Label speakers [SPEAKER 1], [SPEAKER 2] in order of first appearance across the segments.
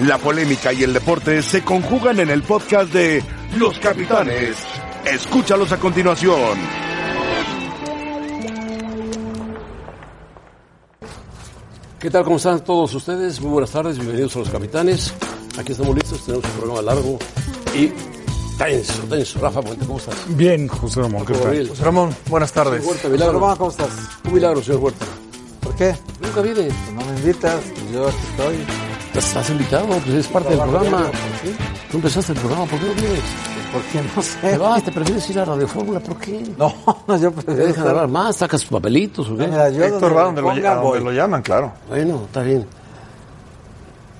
[SPEAKER 1] La polémica y el deporte se conjugan en el podcast de Los Capitanes. Escúchalos a continuación.
[SPEAKER 2] ¿Qué tal? ¿Cómo están todos ustedes? Muy buenas tardes, bienvenidos a Los Capitanes. Aquí estamos listos, tenemos un programa largo y tenso, tenso. Rafa Puente, ¿cómo estás?
[SPEAKER 3] Bien, José Ramón, ¿qué tal?
[SPEAKER 2] Gabriel.
[SPEAKER 4] José Ramón, buenas tardes.
[SPEAKER 2] Huerta,
[SPEAKER 4] José
[SPEAKER 2] milagro.
[SPEAKER 4] Ramón, ¿cómo estás?
[SPEAKER 2] Un milagro, señor Huerta.
[SPEAKER 4] ¿Por qué?
[SPEAKER 2] Nunca viene.
[SPEAKER 4] No me invitas, yo aquí estoy.
[SPEAKER 2] Estás invitado, pues es parte del programa. Tú empezaste el programa, ¿por qué no vienes?
[SPEAKER 4] ¿Por qué no
[SPEAKER 2] Te
[SPEAKER 4] sé?
[SPEAKER 2] vas, te prefieres ir a Radio Fórmula, ¿por qué?
[SPEAKER 4] No, no, yo
[SPEAKER 2] ¿Te
[SPEAKER 4] prefiero
[SPEAKER 2] dejan hablar más? ¿Sacas tus papelitos o qué?
[SPEAKER 4] Mira, yo
[SPEAKER 3] Héctor va donde, lo,
[SPEAKER 4] ponga,
[SPEAKER 3] a donde lo llaman, claro.
[SPEAKER 2] Bueno, está bien.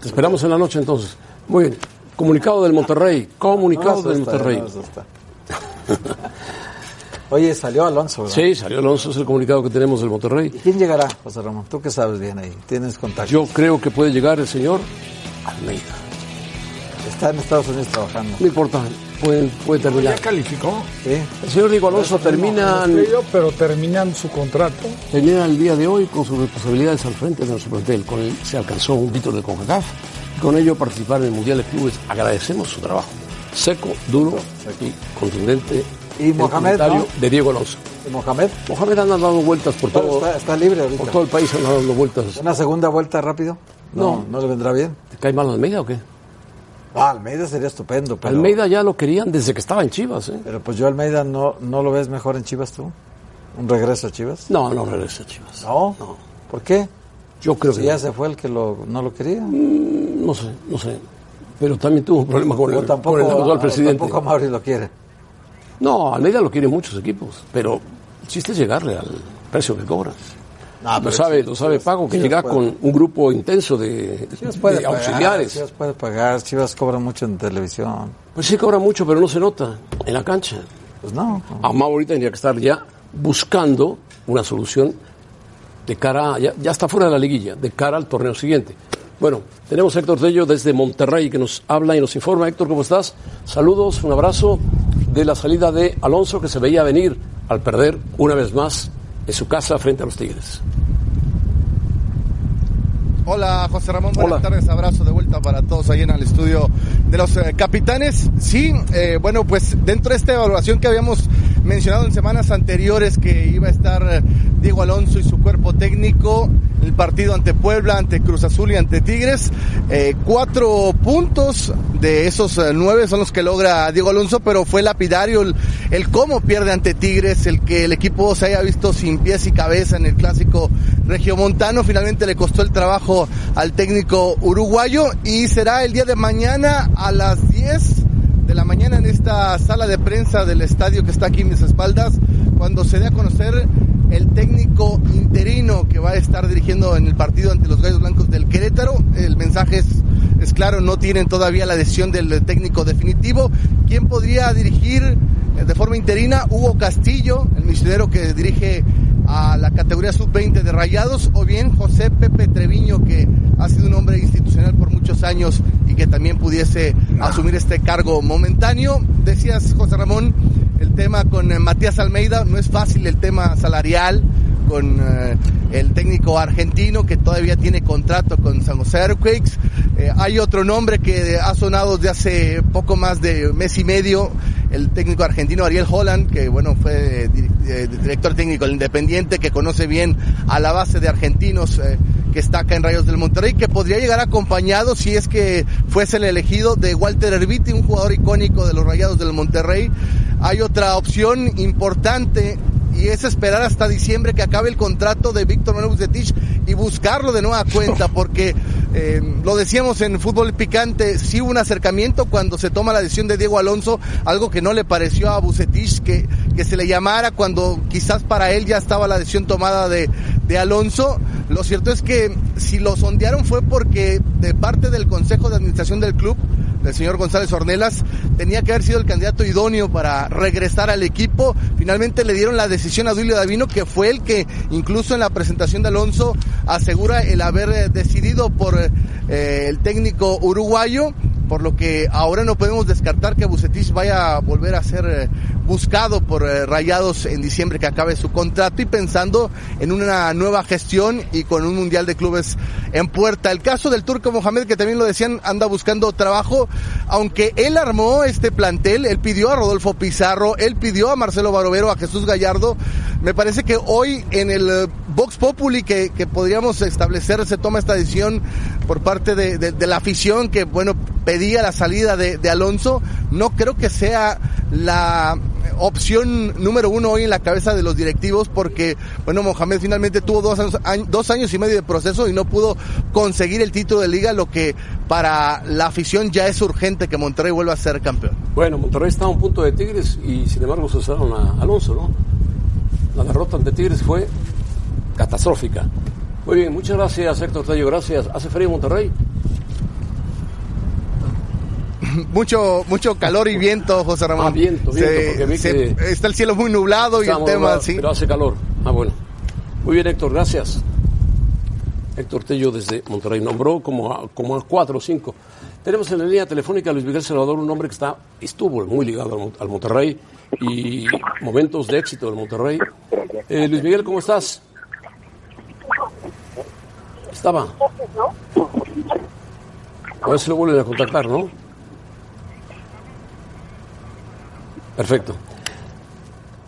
[SPEAKER 2] Te esperamos en la noche entonces. Muy bien. Comunicado del Monterrey.
[SPEAKER 4] No
[SPEAKER 2] Comunicado del Monterrey.
[SPEAKER 4] no. Oye, salió Alonso, ¿verdad?
[SPEAKER 2] Sí, salió Alonso, es el comunicado que tenemos del Monterrey.
[SPEAKER 4] ¿Y quién llegará, José Ramón? Tú que sabes bien ahí, tienes contacto.
[SPEAKER 2] Yo creo que puede llegar el señor Almeida.
[SPEAKER 4] Está en Estados Unidos trabajando.
[SPEAKER 2] No importa, puede, puede terminar.
[SPEAKER 3] Ya calificó.
[SPEAKER 4] ¿Sí?
[SPEAKER 2] El señor Diego Alonso termina,
[SPEAKER 3] pero terminan su contrato.
[SPEAKER 2] termina el día de hoy con sus responsabilidades al frente de nuestro plantel. Con él se alcanzó un título de CONCACAF con ello participar en el Mundial de Clubes. Agradecemos su trabajo. Seco, duro y contundente.
[SPEAKER 4] Y Mohamed,
[SPEAKER 2] de Diego Alonso.
[SPEAKER 4] ¿Y Mohamed?
[SPEAKER 2] Mohamed anda dando vueltas por todo,
[SPEAKER 4] está, está libre ahorita.
[SPEAKER 2] por todo el país, anda dando vueltas.
[SPEAKER 4] ¿Una segunda vuelta rápido? No, no, le vendrá bien.
[SPEAKER 2] ¿Te cae mal Almeida o qué?
[SPEAKER 4] Ah, Almeida sería estupendo, pero...
[SPEAKER 2] Almeida ya lo querían desde que estaba en Chivas, ¿eh?
[SPEAKER 4] Pero pues yo Almeida no, no lo ves mejor en Chivas tú. ¿Un regreso a Chivas?
[SPEAKER 2] No, no regresa a Chivas.
[SPEAKER 4] No.
[SPEAKER 2] No.
[SPEAKER 4] ¿Por qué?
[SPEAKER 2] Yo creo
[SPEAKER 4] Si
[SPEAKER 2] que
[SPEAKER 4] ya
[SPEAKER 2] no.
[SPEAKER 4] se fue el que lo, no lo quería.
[SPEAKER 2] No sé, no sé. Pero también tuvo un problema con el,
[SPEAKER 4] tampoco,
[SPEAKER 2] con el actual presidente.
[SPEAKER 4] tampoco Mauri lo quiere.
[SPEAKER 2] No, Almeida lo quieren muchos equipos, pero el chiste es llegarle al precio que cobras.
[SPEAKER 4] No,
[SPEAKER 2] lo
[SPEAKER 4] pero
[SPEAKER 2] sabe,
[SPEAKER 4] Chivas-
[SPEAKER 2] lo sabe Pago, que
[SPEAKER 4] Chivas
[SPEAKER 2] llega con un grupo intenso de,
[SPEAKER 4] puede
[SPEAKER 2] de
[SPEAKER 4] pagar,
[SPEAKER 2] auxiliares.
[SPEAKER 4] Chivas puede pagar, Chivas cobra mucho en televisión.
[SPEAKER 2] Pues sí cobra mucho, pero no se nota en la cancha.
[SPEAKER 4] Pues no.
[SPEAKER 2] Amado ahorita tendría que estar ya buscando una solución de cara, ya, ya está fuera de la liguilla, de cara al torneo siguiente. Bueno, tenemos a Héctor Tello desde Monterrey que nos habla y nos informa. Héctor, ¿cómo estás? Saludos, un abrazo de la salida de Alonso que se veía venir al perder una vez más en su casa frente a los Tigres.
[SPEAKER 5] Hola José Ramón, buenas
[SPEAKER 2] Hola.
[SPEAKER 5] tardes, abrazo de vuelta para todos ahí en el estudio de los eh, capitanes. Sí, eh, bueno, pues dentro de esta evaluación que habíamos mencionado en semanas anteriores que iba a estar eh, Diego Alonso y su cuerpo técnico, el partido ante Puebla, ante Cruz Azul y ante Tigres, eh, cuatro puntos de esos nueve son los que logra Diego Alonso, pero fue lapidario el, el cómo pierde ante Tigres, el que el equipo se haya visto sin pies y cabeza en el clásico regiomontano, finalmente le costó el trabajo al técnico uruguayo y será el día de mañana a las 10 de la mañana en esta sala de prensa del estadio que está aquí en mis espaldas, cuando se dé a conocer el técnico interino que va a estar dirigiendo en el partido ante los Gallos Blancos del Querétaro. El mensaje es, es claro, no tienen todavía la decisión del técnico definitivo. ¿Quién podría dirigir eh, de forma interina? Hugo Castillo, el misionero que dirige a la categoría sub-20 de Rayados, o bien José Pepe Treviño, que ha sido un hombre institucional por muchos años y que también pudiese asumir este cargo momentáneo. Decías, José Ramón, el tema con eh, Matías Almeida, no es fácil el tema salarial con eh, el técnico argentino que todavía tiene contrato con San José Earthquakes. Eh, hay otro nombre que ha sonado desde hace poco más de mes y medio, el técnico argentino Ariel Holland, que bueno, fue eh, eh, director técnico del Independiente, que conoce bien a la base de argentinos eh, que está acá en Rayos del Monterrey, que podría llegar acompañado si es que fuese el elegido de Walter Herbiti, un jugador icónico de los Rayados del Monterrey. Hay otra opción importante y es esperar hasta diciembre que acabe el contrato de Víctor Manuel Bucetich y buscarlo de nueva cuenta, porque eh, lo decíamos en fútbol picante, sí hubo un acercamiento cuando se toma la decisión de Diego Alonso, algo que no le pareció a Bucetich que, que se le llamara cuando quizás para él ya estaba la decisión tomada de, de Alonso. Lo cierto es que si lo sondearon fue porque de parte del Consejo de Administración del club, del señor González Ornelas, tenía que haber sido el candidato idóneo para regresar al equipo. Finalmente le dieron la decisión a Duilio Davino, que fue el que incluso en la presentación de Alonso asegura el haber eh, decidido por eh, el técnico uruguayo, por lo que ahora no podemos descartar que Bucetich vaya a volver a ser eh, buscado por eh, Rayados en diciembre que acabe su contrato y pensando en una nueva gestión y con un Mundial de Clubes en puerta. El caso del Turco Mohamed, que también lo decían, anda buscando trabajo, aunque él armó este plantel, él pidió a Rodolfo Pizarro, él pidió a Marcelo Barovero, a Jesús Gallardo. Me parece que hoy en el eh, Vox Populi que, que podríamos establecer se toma esta decisión por parte de, la afición que, bueno, pedía la salida de Alonso. No creo que sea la opción número uno hoy en la cabeza de los directivos porque, bueno, Mohamed finalmente tuvo dos años, dos años y medio de proceso y no pudo conseguir el título de liga, lo que para la afición ya es urgente que Monterrey vuelva a ser campeón.
[SPEAKER 2] Bueno, Monterrey está a un punto de Tigres y sin embargo se usaron a Alonso, ¿no? La derrota ante Tigres fue catastrófica. Muy bien, muchas gracias Héctor Tello, gracias. ¿Hace frío Monterrey?
[SPEAKER 5] Mucho mucho calor y viento, José Ramón.
[SPEAKER 2] Ah, viento, viento,
[SPEAKER 5] Se-
[SPEAKER 2] porque vi
[SPEAKER 5] se-
[SPEAKER 2] que-
[SPEAKER 5] está el cielo muy nublado y el tema,
[SPEAKER 2] nublado,
[SPEAKER 5] sí.
[SPEAKER 2] Pero hace calor. Ah, bueno. Muy bien, Héctor, gracias. Héctor Tello desde Monterrey nombró como a, como a cuatro o cinco. Tenemos en la línea telefónica a Luis Miguel Salvador, un hombre que está, estuvo muy ligado al Monterrey y momentos de éxito del Monterrey. Eh, Luis Miguel, ¿cómo estás? Estaba. A ver si lo vuelven a contactar, ¿no? Perfecto.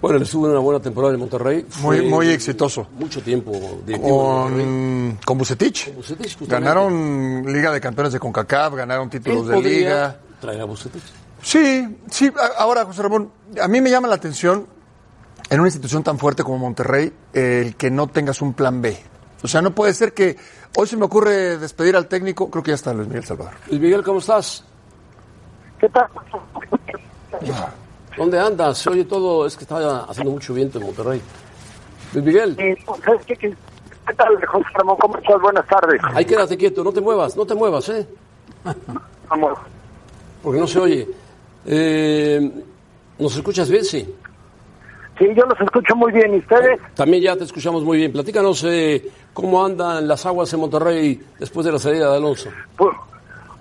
[SPEAKER 2] Bueno, él estuvo en una buena temporada en Monterrey.
[SPEAKER 6] Muy,
[SPEAKER 2] Fue
[SPEAKER 6] muy exitoso.
[SPEAKER 2] Mucho tiempo.
[SPEAKER 6] Con, con Bucetich.
[SPEAKER 2] Bucetich, justamente.
[SPEAKER 6] Ganaron Liga de Campeones de CONCACAF, ganaron títulos
[SPEAKER 2] Él
[SPEAKER 6] de Liga.
[SPEAKER 2] Traer a Bucetich.
[SPEAKER 6] Sí, sí. Ahora, José Ramón, a mí me llama la atención en una institución tan fuerte como Monterrey el que no tengas un plan B. O sea, no puede ser que hoy se me ocurre despedir al técnico, creo que ya está Luis Miguel Salvador.
[SPEAKER 2] Luis Miguel, ¿cómo estás?
[SPEAKER 7] ¿Qué tal?
[SPEAKER 2] ¿Dónde andas? Se oye todo, es que está haciendo mucho viento en Monterrey. Luis Miguel,
[SPEAKER 7] Eh, ¿sabes qué? ¿Qué qué tal, José Ramón? ¿Cómo estás? Buenas tardes.
[SPEAKER 2] ahí quédate quieto, no te muevas, no te muevas, ¿eh?
[SPEAKER 7] Vamos.
[SPEAKER 2] Porque no se oye. Eh, ¿Nos escuchas bien? Sí.
[SPEAKER 7] Sí, yo los escucho muy bien. ¿Y ustedes?
[SPEAKER 2] También ya te escuchamos muy bien. Platícanos eh, cómo andan las aguas en Monterrey después de la salida de Alonso.
[SPEAKER 7] Pues,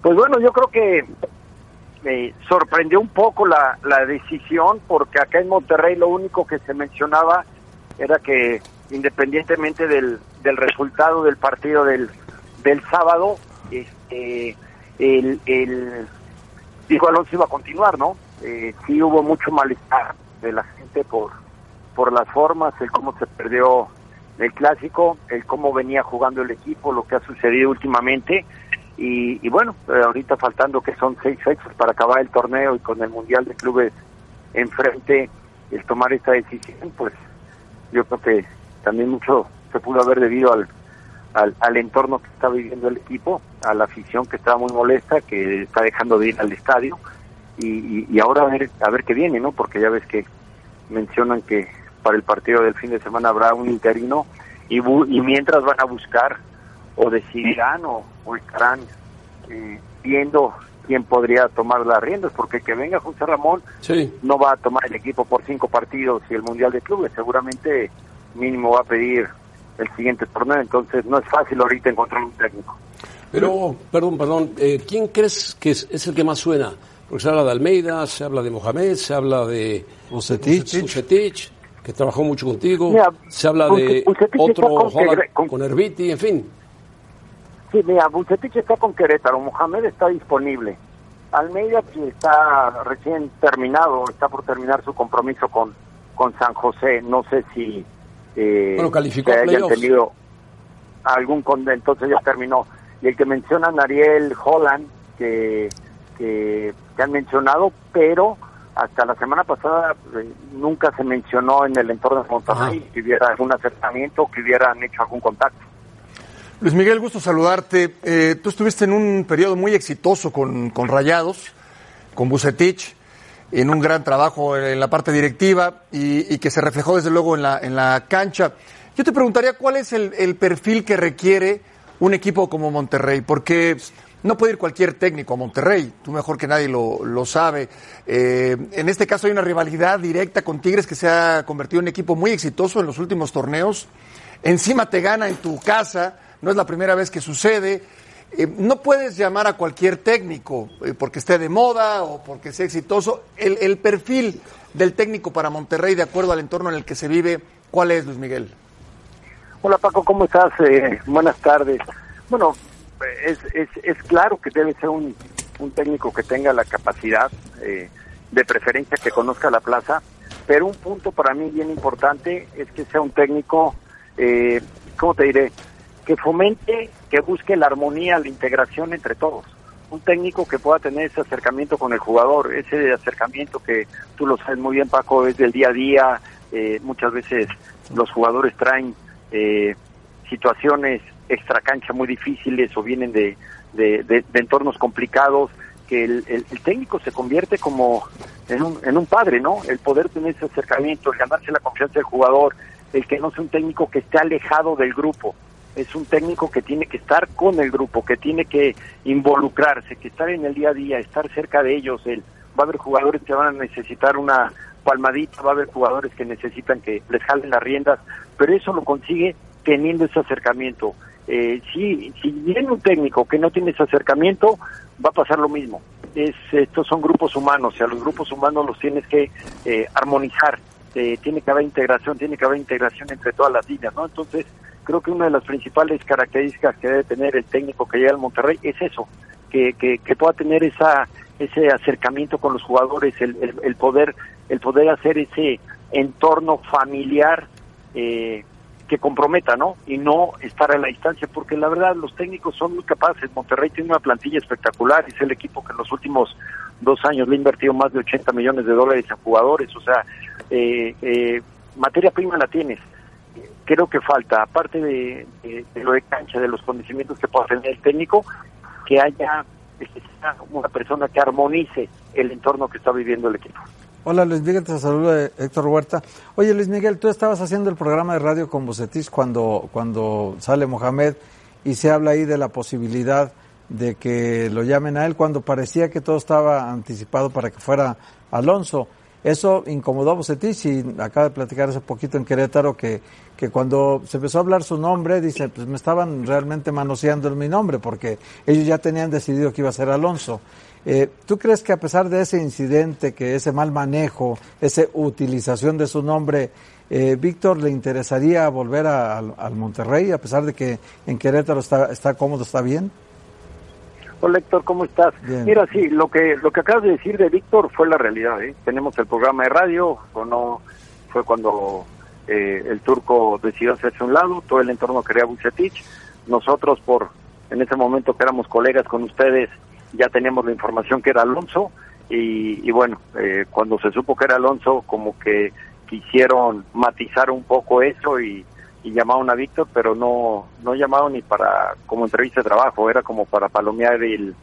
[SPEAKER 7] pues bueno, yo creo que me sorprendió un poco la, la decisión porque acá en Monterrey lo único que se mencionaba era que independientemente del, del resultado del partido del, del sábado, este, el, el dijo Alonso iba a continuar, ¿no? Eh, sí hubo mucho malestar de la gente por, por las formas, el cómo se perdió el clásico, el cómo venía jugando el equipo, lo que ha sucedido últimamente. Y, y bueno, eh, ahorita faltando que son seis fechas para acabar el torneo y con el Mundial de Clubes enfrente, el tomar esta decisión, pues yo creo que también mucho se pudo haber debido al, al, entorno que está viviendo el equipo, a la afición que está muy molesta, que está dejando de ir al estadio y ahora a ver, a ver qué viene, ¿no? Porque ya ves que mencionan que para el partido del fin de semana habrá un interino y, bu- y mientras van a buscar o decidirán o, o estarán eh, viendo quién podría tomar las riendas, porque que venga José Ramón
[SPEAKER 2] Sí.
[SPEAKER 7] no va a tomar el equipo por cinco partidos y el Mundial de Clubes, seguramente mínimo va a pedir el siguiente torneo, entonces no es fácil ahorita encontrar un técnico.
[SPEAKER 2] Pero, perdón, perdón, eh, ¿quién crees que es, es el que más suena? Porque se habla de Almeida, se habla de Mohamed, se habla de
[SPEAKER 4] Bucetich.
[SPEAKER 2] Bucetich, que trabajó mucho contigo,
[SPEAKER 7] Mira,
[SPEAKER 2] se habla de
[SPEAKER 7] Bucetich
[SPEAKER 2] otro
[SPEAKER 7] con
[SPEAKER 2] Holland
[SPEAKER 7] con-
[SPEAKER 2] con Herbiti, en fin.
[SPEAKER 7] Sí, mira, Bucetich está con Querétaro, Mohamed está disponible. Almeida, que está recién terminado, está por terminar su compromiso con, con San José. No sé si eh,
[SPEAKER 2] Bueno, calificó
[SPEAKER 7] se hayan tenido algún con entonces ya terminó. Y el que mencionan Ariel Holland, que, que, que han mencionado, pero hasta la semana pasada eh, nunca se mencionó en el entorno de Monterrey
[SPEAKER 2] Ajá.
[SPEAKER 7] que hubiera algún acercamiento, que hubieran hecho algún contacto.
[SPEAKER 6] Luis Miguel, gusto saludarte. Eh, tú estuviste en un periodo muy exitoso con, con Rayados, con Bucetich, en un gran trabajo en la parte directiva y, que se reflejó desde luego en la, en la cancha. Yo te preguntaría cuál es el, el perfil que requiere un equipo como Monterrey, porque no puede ir cualquier técnico a Monterrey, tú mejor que nadie lo, lo sabe. Eh, en este caso hay una rivalidad directa con Tigres que se ha convertido en un equipo muy exitoso en los últimos torneos. Encima te gana en tu casa, no es la primera vez que sucede. Eh, no puedes llamar a cualquier técnico eh, porque esté de moda o porque sea exitoso. El, perfil del técnico para Monterrey, de acuerdo al entorno en el que se vive, ¿cuál es, Luis Miguel?
[SPEAKER 7] Hola Paco, ¿cómo estás? Eh, buenas tardes. Bueno, es, es, es claro que debe ser un, un técnico que tenga la capacidad, eh, de preferencia que conozca la plaza, pero un punto para mí bien importante es que sea un técnico, ¿cómo te diré? Que fomente, que busque la armonía, la integración entre todos. Un técnico que pueda tener ese acercamiento con el jugador, ese acercamiento que tú lo sabes muy bien, Paco, es del día a día. Eh, muchas veces los jugadores traen eh, situaciones extracancha muy difíciles o vienen de, de, entornos complicados que el, el, el, técnico se convierte como en un, en un padre, ¿no? El poder tener ese acercamiento, el ganarse la confianza del jugador, el que no sea un técnico que esté alejado del grupo, es un técnico que tiene que estar con el grupo, que tiene que involucrarse, que estar en el día a día, estar cerca de ellos. El, va a haber jugadores que van a necesitar una palmadita, va a haber jugadores que necesitan que les jalen las riendas, pero eso lo consigue teniendo ese acercamiento. Eh, si, si viene un técnico que no tiene ese acercamiento, va a pasar lo mismo. Es, estos son grupos humanos y a los grupos humanos los tienes que eh, armonizar, eh, tiene que haber integración, tiene que haber integración entre todas las líneas, ¿no? Entonces, creo que una de las principales características que debe tener el técnico que llega al Monterrey es eso, que, que, pueda tener esa ese acercamiento con los jugadores, el, el, poder el poder hacer ese entorno familiar eh, que comprometa, ¿no? Y no estar a la distancia, porque la verdad los técnicos son muy capaces. Monterrey tiene una plantilla espectacular, es el equipo que en los últimos dos años le ha invertido más de 80 millones de dólares a jugadores, o sea, eh, eh, materia prima la tienes. Creo que falta, aparte de, lo de cancha, de los conocimientos que pueda tener el técnico, que haya una persona que armonice el entorno que está viviendo el equipo.
[SPEAKER 4] Hola Luis Miguel, te saluda Héctor Huerta. Oye Luis Miguel, tú estabas haciendo el programa de radio con Bucetis cuando, cuando sale Mohamed y se habla ahí de la posibilidad de que lo llamen a él cuando parecía que todo estaba anticipado para que fuera Alonso. Eso incomodó a Bucetich y acaba de platicar hace poquito en Querétaro que, que cuando se empezó a hablar su nombre, dice, pues me estaban realmente manoseando en mi nombre porque ellos ya tenían decidido que iba a ser Alonso. Eh, ¿Tú crees que a pesar de ese incidente, que ese mal manejo, esa utilización de su nombre, eh, Víctor le interesaría volver al Monterrey a pesar de que en Querétaro está, está cómodo, está bien?
[SPEAKER 7] Hola Héctor, ¿cómo estás? Bien. Mira, sí, lo que lo que acabas de decir de Víctor fue la realidad. ¿eh? Tenemos el programa de radio, o no fue cuando eh, el turco decidió hacerse un lado, todo el entorno quería Bucetich. Nosotros, por en ese momento que éramos colegas con ustedes, ya teníamos la información que era Alonso. Y, y bueno, eh, cuando se supo que era Alonso, como que quisieron matizar un poco eso y, y llamaron a Víctor, pero no no llamaron ni para como entrevista de trabajo, era como para palomear el,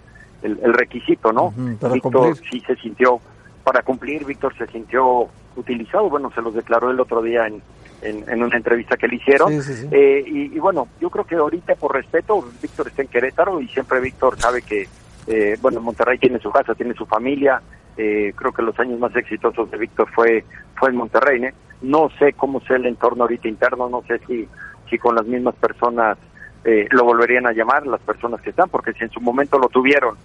[SPEAKER 7] el, el requisito, ¿no? Uh -huh, Víctor cumplir. sí se sintió, para cumplir, Víctor se sintió utilizado, bueno, se los declaró el otro día en, en, en una entrevista que le hicieron. Sí, sí, sí. Eh, y, y, bueno, yo creo que ahorita por respeto, Víctor está en Querétaro y siempre Víctor sabe que, eh, bueno, Monterrey tiene su casa, tiene su familia, eh, creo que los años más exitosos de Víctor fue, fue en Monterrey, ¿eh? No sé cómo sea el entorno ahorita interno, no sé si, si con las mismas personas eh, lo volverían a llamar, las personas que están, porque si en su momento lo tuvieron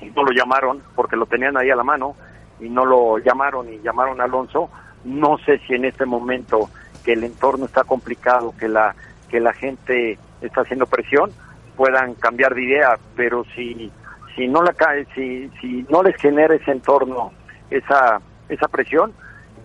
[SPEAKER 7] y no lo llamaron, porque lo tenían ahí a la mano, y no lo llamaron y llamaron a Alonso, no sé si en este momento que el entorno está complicado, que la, que la gente está haciendo presión, puedan cambiar de idea, pero si, si no la cae, si, si no les genera ese entorno, esa, esa presión,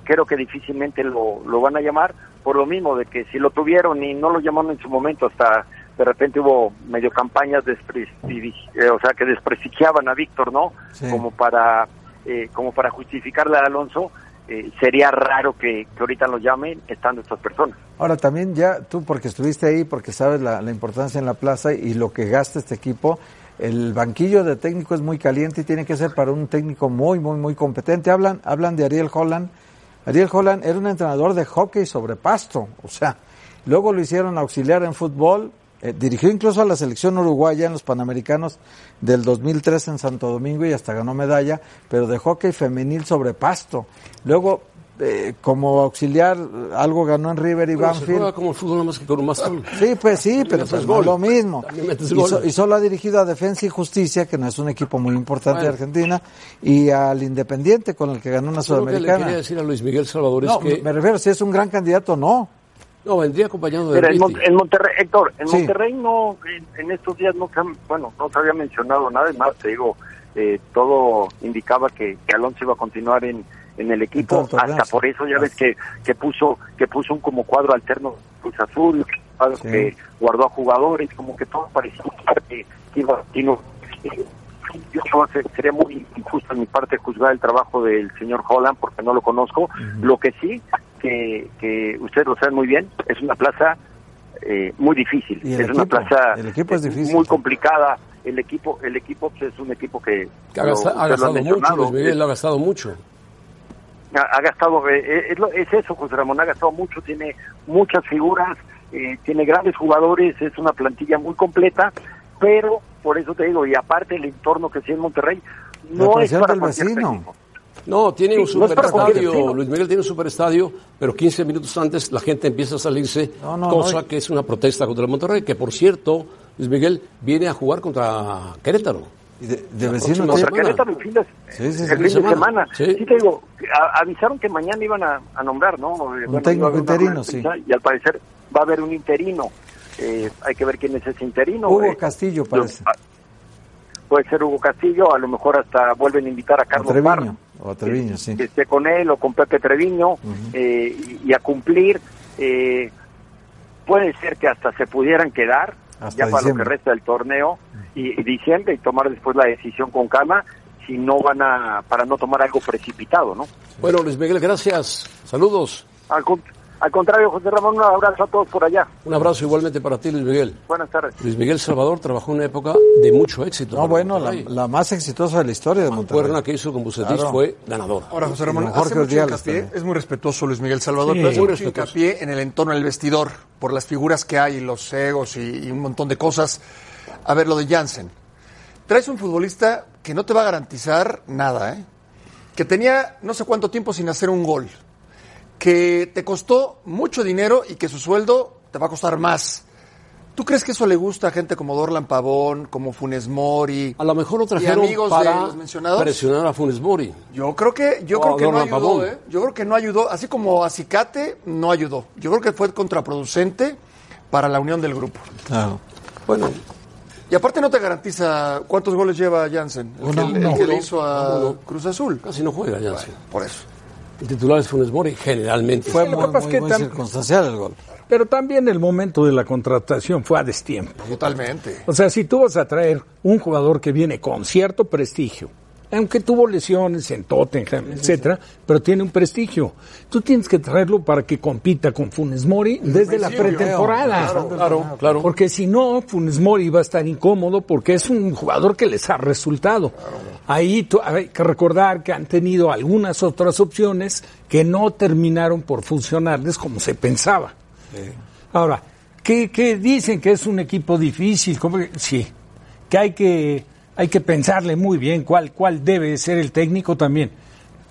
[SPEAKER 7] creo que difícilmente lo, lo van a llamar por lo mismo de que si lo tuvieron y no lo llamaron en su momento hasta de repente hubo medio campañas despre eh, o sea que desprestigiaban a Víctor no sí. como para eh, como para justificarle a Alonso eh, sería raro que, que, ahorita lo llamen estando estas personas.
[SPEAKER 4] Ahora también ya tú porque estuviste ahí, porque sabes la, la, importancia en la plaza y lo que gasta este equipo, el banquillo de técnico es muy caliente y tiene que ser para un técnico muy, muy, muy competente. Hablan, hablan de Ariel Holland, Ariel Holland era un entrenador de hockey sobre pasto, o sea, luego lo hicieron auxiliar en fútbol, eh, dirigió incluso a la selección uruguaya en los Panamericanos del 2003 en Santo Domingo y hasta ganó medalla, pero de hockey femenil sobre pasto. Luego eh, como auxiliar, algo ganó en River y
[SPEAKER 2] Bueno, se juega
[SPEAKER 4] Banfield.
[SPEAKER 2] como el fútbol nada más que con un más gol.
[SPEAKER 4] Sí, pues sí, pero
[SPEAKER 2] metes
[SPEAKER 4] pues no es lo mismo. Y, so- y solo ha dirigido a Defensa y Justicia, que no es un equipo muy importante de
[SPEAKER 2] Bueno.
[SPEAKER 4] Argentina, y al Independiente, con el que ganó una
[SPEAKER 2] Yo Lo que le
[SPEAKER 4] Sudamericana.
[SPEAKER 2] quería decir a Luis Miguel Salvador
[SPEAKER 4] No,
[SPEAKER 2] es que
[SPEAKER 4] me refiero, si es un gran candidato o no.
[SPEAKER 2] no vendría acompañado de
[SPEAKER 7] Mira, en. Mon- en Monterrey, Héctor, en
[SPEAKER 4] Sí.
[SPEAKER 7] Monterrey no, en, en estos días no, bueno, no se había mencionado nada, es más, te digo, eh, todo indicaba que, que Alonso iba a continuar en, en el equipo, hasta por eso ya ves que, que puso que puso un como cuadro alterno Cruz Azul,
[SPEAKER 4] Sí.
[SPEAKER 7] que guardó a jugadores, como que todo parecía que que iba. Eh, Yo creo que sería muy injusto en mi parte juzgar el trabajo del señor Holland porque no lo conozco. Lo que sí, que, que ustedes lo saben muy bien, es una plaza eh, muy difícil. Es una plaza
[SPEAKER 4] el equipo es difícil.
[SPEAKER 7] muy complicada. El equipo, el equipo pues, es un equipo que,
[SPEAKER 2] Que ha, ha
[SPEAKER 7] ha
[SPEAKER 2] gastado mucho,
[SPEAKER 7] mencionado,
[SPEAKER 2] Luis Miguel
[SPEAKER 7] es-
[SPEAKER 2] ha gastado mucho.
[SPEAKER 7] Ha, ha gastado, eh, eh, es, lo- es eso, José Ramón, ha gastado mucho, tiene muchas figuras, eh, tiene grandes jugadores, es una plantilla muy completa, pero por eso te digo, y aparte el entorno que sí en Monterrey, no es para
[SPEAKER 4] del
[SPEAKER 7] cualquier
[SPEAKER 4] vecino.
[SPEAKER 2] No, tiene un
[SPEAKER 7] Sí, no
[SPEAKER 2] superestadio.
[SPEAKER 7] vecino.
[SPEAKER 2] Luis Miguel tiene un superestadio, pero 15 minutos antes la gente empieza a salirse,
[SPEAKER 4] No, no,
[SPEAKER 2] cosa
[SPEAKER 4] no.
[SPEAKER 2] que es una protesta contra el Monterrey, que por cierto, Luis Miguel viene a jugar contra Querétaro.
[SPEAKER 4] De, de vecino
[SPEAKER 7] Contra. Querétaro el fin de,
[SPEAKER 4] Sí, sí,
[SPEAKER 7] el fin de
[SPEAKER 2] Semana.
[SPEAKER 7] semana.
[SPEAKER 2] Sí.
[SPEAKER 7] Sí. te digo, a- avisaron que mañana iban a, a nombrar, ¿no? Eh, bueno,
[SPEAKER 4] técnico interino, sí.
[SPEAKER 7] Y al parecer va a haber un interino. Eh, hay que ver quién es ese interino.
[SPEAKER 4] Hugo
[SPEAKER 7] eh.
[SPEAKER 4] Castillo, parece.
[SPEAKER 7] Yo- ah, puede ser Hugo Castillo, a lo mejor hasta vuelven a invitar a Carlos
[SPEAKER 4] Treviño.
[SPEAKER 7] Parra,
[SPEAKER 4] O a Treviño,
[SPEAKER 7] que,
[SPEAKER 4] sí.
[SPEAKER 7] que esté con él o con Pepe Treviño eh, y, y a cumplir. eh, puede ser que hasta se pudieran quedar
[SPEAKER 4] Hasta
[SPEAKER 7] ya para lo que resta del torneo y, y diciembre y tomar después la decisión con calma si no van a para no tomar algo precipitado, ¿no?
[SPEAKER 2] Bueno, Luis Miguel, gracias. Saludos.
[SPEAKER 7] Al, al contrario, José Ramón, un abrazo a todos por allá.
[SPEAKER 2] Un abrazo igualmente para ti, Luis Miguel.
[SPEAKER 7] Buenas tardes.
[SPEAKER 2] Luis Miguel Salvador trabajó en una época de mucho éxito.
[SPEAKER 4] No, bueno, la, la más exitosa de la historia de
[SPEAKER 2] La
[SPEAKER 4] Monterrey.
[SPEAKER 2] cuerna que hizo con Bucetich
[SPEAKER 4] Claro.
[SPEAKER 2] fue ganadora.
[SPEAKER 6] Ahora, José Ramón, hace mucho hincapié, es muy respetuoso Luis Miguel Salvador,
[SPEAKER 3] Sí.
[SPEAKER 6] pero hace
[SPEAKER 2] Muy
[SPEAKER 6] mucho hincapié en el entorno del vestidor, por las figuras que hay, los egos y, y un montón de cosas. A ver, lo de Jansen. Traes un futbolista que no te va a garantizar nada, ¿eh? Que tenía no sé cuánto tiempo sin hacer un gol. Que te costó mucho dinero y que su sueldo te va a costar más. ¿Tú crees que eso le gusta a gente como Dorlan Pavón, como Funes Mori?
[SPEAKER 2] A lo mejor lo
[SPEAKER 6] y
[SPEAKER 2] trajeron
[SPEAKER 6] amigos de
[SPEAKER 2] para
[SPEAKER 6] los mencionados?
[SPEAKER 2] presionar a Funes Mori.
[SPEAKER 6] Yo creo que yo
[SPEAKER 2] O
[SPEAKER 6] creo que no ayudó,
[SPEAKER 2] Pavón.
[SPEAKER 6] ¿eh? Yo creo que no ayudó, así como Acicate no ayudó. Yo creo que fue contraproducente para la unión del grupo.
[SPEAKER 4] Claro.
[SPEAKER 2] Bueno,
[SPEAKER 6] Y aparte no te garantiza cuántos goles lleva Jansen, el
[SPEAKER 4] Uno,
[SPEAKER 6] que, el
[SPEAKER 4] uno.
[SPEAKER 6] que le hizo a. Cruz Azul.
[SPEAKER 2] casi no juega Jansen.
[SPEAKER 6] Por eso.
[SPEAKER 2] El titular es Funes Mori, generalmente.
[SPEAKER 4] Fue muy, muy,
[SPEAKER 3] que
[SPEAKER 4] circunstancial el gol.
[SPEAKER 3] Pero también el momento de la contratación fue a destiempo.
[SPEAKER 6] Totalmente.
[SPEAKER 3] O sea, si tú vas a traer un jugador que viene con cierto prestigio, aunque tuvo lesiones en Tottenham, etcétera, pero tiene un prestigio. Tú tienes que traerlo para que compita con Funes Mori desde la pretemporada.
[SPEAKER 2] Claro, claro, claro.
[SPEAKER 3] Porque si no, Funes Mori va a estar incómodo porque es un jugador que les ha resultado. Ahí tú- hay que recordar que han tenido algunas otras opciones que no terminaron por funcionarles como se pensaba. Ahora, ¿qué, qué dicen que es un equipo difícil? ¿Cómo que- Sí, que hay que hay que pensarle muy bien cuál cuál debe ser el técnico también.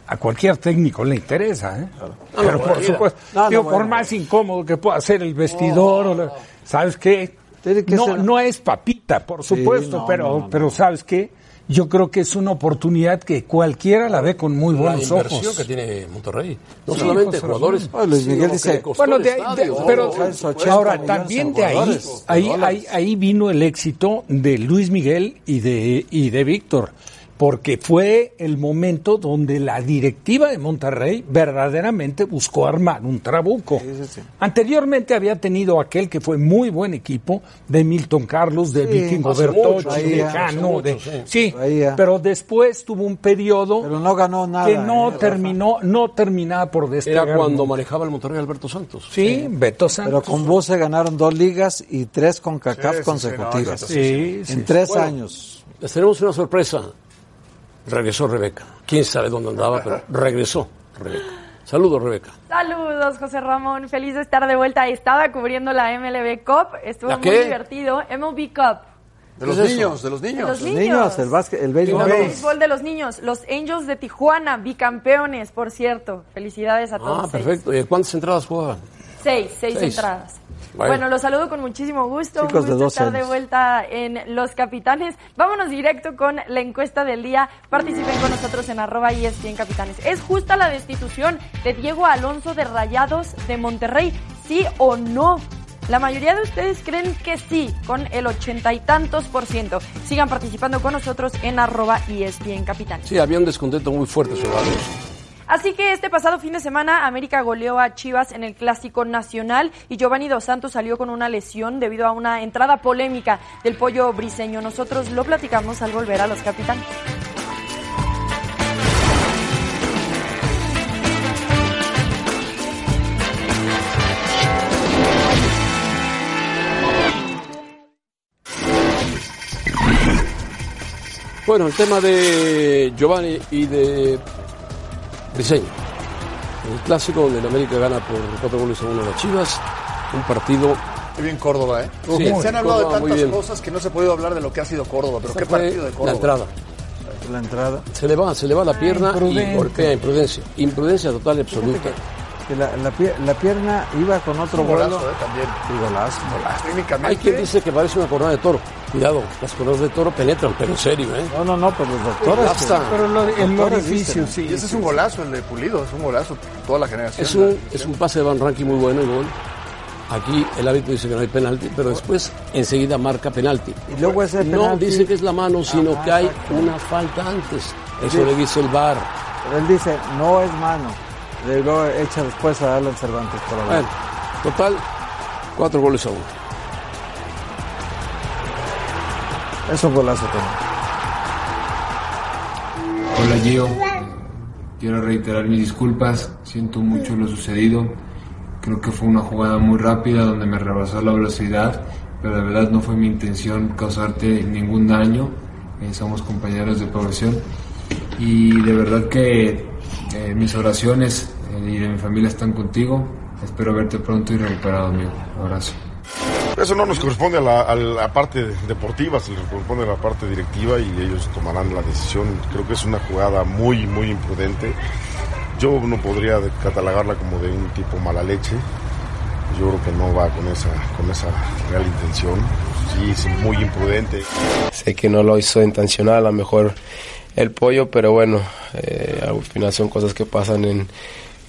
[SPEAKER 3] A cualquier técnico le interesa, ¿eh? Pero por supuesto,
[SPEAKER 4] No,
[SPEAKER 3] digo, por más incómodo que pueda ser el vestidor, o la- ¿sabes qué?
[SPEAKER 4] Que
[SPEAKER 3] No,
[SPEAKER 4] ser-
[SPEAKER 3] no es papita, por supuesto,
[SPEAKER 4] no,
[SPEAKER 3] pero,
[SPEAKER 4] no, no.
[SPEAKER 3] pero ¿sabes qué? Yo creo que es una oportunidad que cualquiera la ve con muy
[SPEAKER 2] la
[SPEAKER 3] buenos
[SPEAKER 2] inversión
[SPEAKER 3] ojos.
[SPEAKER 2] que tiene Monterrey. No
[SPEAKER 3] Sí,
[SPEAKER 2] solamente
[SPEAKER 3] José
[SPEAKER 2] jugadores.
[SPEAKER 4] Ramón. Luis Miguel dice-
[SPEAKER 3] Bueno, de de-
[SPEAKER 2] ¿no?
[SPEAKER 3] pero
[SPEAKER 4] Traes 80
[SPEAKER 3] ahora también de ahí, ahí, ahí, ahí vino el éxito de Luis Miguel y de, y de Víctor, porque fue el momento donde la directiva de Monterrey verdaderamente buscó armar un trabuco. Anteriormente había tenido aquel que fue muy buen equipo de Milton Carlos, de Vikingo
[SPEAKER 2] hace
[SPEAKER 3] Bertocci,
[SPEAKER 2] mucho,
[SPEAKER 3] de
[SPEAKER 4] mucho,
[SPEAKER 2] sí.
[SPEAKER 3] sí, pero después tuvo un periodo
[SPEAKER 4] Pero no ganó nada.
[SPEAKER 3] que no
[SPEAKER 4] ¿eh, Rafa?
[SPEAKER 3] terminó, no terminaba por despegar.
[SPEAKER 2] Era cuando
[SPEAKER 3] mucho.
[SPEAKER 2] manejaba el Monterrey Alberto Santos.
[SPEAKER 3] Sí, Beto Santos.
[SPEAKER 4] Pero con vos se ganaron dos ligas y tres con CACAF consecutivas.
[SPEAKER 3] Sí, sí,
[SPEAKER 4] en tres
[SPEAKER 2] Bueno.
[SPEAKER 4] años.
[SPEAKER 2] Les tenemos una sorpresa. Regresó Rebeca. Quién sabe dónde andaba, pero regresó Rebeca. Saludos, Rebeca.
[SPEAKER 8] Saludos, José Ramón. Feliz de estar de vuelta. Estaba cubriendo la MLB Cup. Estuvo
[SPEAKER 2] ¿La
[SPEAKER 8] muy
[SPEAKER 2] qué?
[SPEAKER 8] divertido. MLB Cup.
[SPEAKER 6] De los
[SPEAKER 3] ¿Qué es eso?
[SPEAKER 6] niños, de los niños.
[SPEAKER 8] Los
[SPEAKER 4] Los
[SPEAKER 8] niños.
[SPEAKER 4] niños, el básquet, el béisbol.
[SPEAKER 8] El
[SPEAKER 3] béis.
[SPEAKER 8] béisbol de los niños. Los Angels de Tijuana, bicampeones, por cierto. Felicidades a todos.
[SPEAKER 2] Ah,
[SPEAKER 8] seis.
[SPEAKER 2] perfecto. ¿Y cuántas entradas?
[SPEAKER 8] Seis, seis,
[SPEAKER 2] Seis.
[SPEAKER 8] entradas. Bueno, los saludo con muchísimo gusto.
[SPEAKER 4] Chicos
[SPEAKER 8] Un
[SPEAKER 4] de
[SPEAKER 8] gusto
[SPEAKER 4] 12
[SPEAKER 8] estar de vuelta en Los Capitanes. Vámonos directo con la encuesta del día. Participen con nosotros en arroba ESPN Capitanes. ¿Es justa la destitución de Diego Alonso de Rayados de Monterrey? ¿Sí o no? La mayoría de ustedes creen que sí, con el ochenta y tantos por ciento. Sigan participando con nosotros en arroba ESPN Capitanes.
[SPEAKER 2] Sí, había un descontento muy fuerte sobre Alonso.
[SPEAKER 8] Así que este pasado fin de semana América goleó a Chivas en el Clásico Nacional y Giovanni Dos Santos salió con una lesión debido a una entrada polémica del pollo briseño. Nosotros lo platicamos al volver a los capitanes.
[SPEAKER 2] Bueno, el tema de Giovanni y de Briseño. El clásico donde el América gana por cuatro goles a uno a las Chivas. Un partido.
[SPEAKER 6] Qué bien Córdoba, ¿eh?
[SPEAKER 2] Sí,
[SPEAKER 6] Se han hablado
[SPEAKER 2] Córdoba,
[SPEAKER 6] de tantas cosas que no se ha podido hablar de lo que ha sido Córdoba, pero qué
[SPEAKER 2] Esa
[SPEAKER 6] partido de Córdoba.
[SPEAKER 2] La entrada.
[SPEAKER 4] La entrada.
[SPEAKER 2] Se le va, se le va la pierna y golpea imprudencia. Imprudencia total y absoluta.
[SPEAKER 4] Que la, la pie- la pierna iba con otro
[SPEAKER 6] golazo. ¿eh? También.
[SPEAKER 4] Y golazo.
[SPEAKER 2] Hay quien dice que parece una corona de toro. Cuidado, las coronas de toro penetran, pero en serio, ¿eh?
[SPEAKER 4] No, no, no, pero los doctores.
[SPEAKER 2] Basta.
[SPEAKER 3] Pero lo- el
[SPEAKER 4] Doctores
[SPEAKER 3] orificio, sí.
[SPEAKER 6] Y ese es un golazo, el de Pulido, es un golazo. Toda la generación.
[SPEAKER 2] Es un, es un pase de Van Ranking muy bueno el gol. Aquí el árbitro dice que no hay penalti, pero después enseguida marca penalti.
[SPEAKER 4] Y luego ese
[SPEAKER 2] No
[SPEAKER 4] penalti-
[SPEAKER 2] dice que es la mano, sino
[SPEAKER 4] Ajá,
[SPEAKER 2] que hay
[SPEAKER 4] exacto.
[SPEAKER 2] una falta antes. Eso le dice el VAR.
[SPEAKER 4] Pero él dice, no es mano. Y luego echa después a Alan Cervantes por abajo.
[SPEAKER 2] Bueno, total, cuatro goles a uno.
[SPEAKER 4] Es un golazo también.
[SPEAKER 9] Hola Gio, quiero reiterar mis disculpas, siento mucho lo sucedido, creo que fue una jugada muy rápida donde me rebasó la velocidad, pero de verdad no fue mi intención causarte ningún daño, eh, somos compañeros de profesión. Y de verdad que eh, mis oraciones eh, y de mi familia están contigo, espero verte pronto y recuperado amigo, abrazo.
[SPEAKER 10] Eso no nos corresponde a la, parte deportiva, se les corresponde a la parte directiva y ellos tomarán la decisión. Creo que es una jugada muy, muy imprudente. Yo no podría catalogarla como de un tipo mala leche. Yo creo que no va con esa, con esa real intención. Sí, es muy imprudente.
[SPEAKER 11] Sé que no lo hizo intencional, a lo mejor el pollo, pero bueno, eh, al final son cosas que pasan en,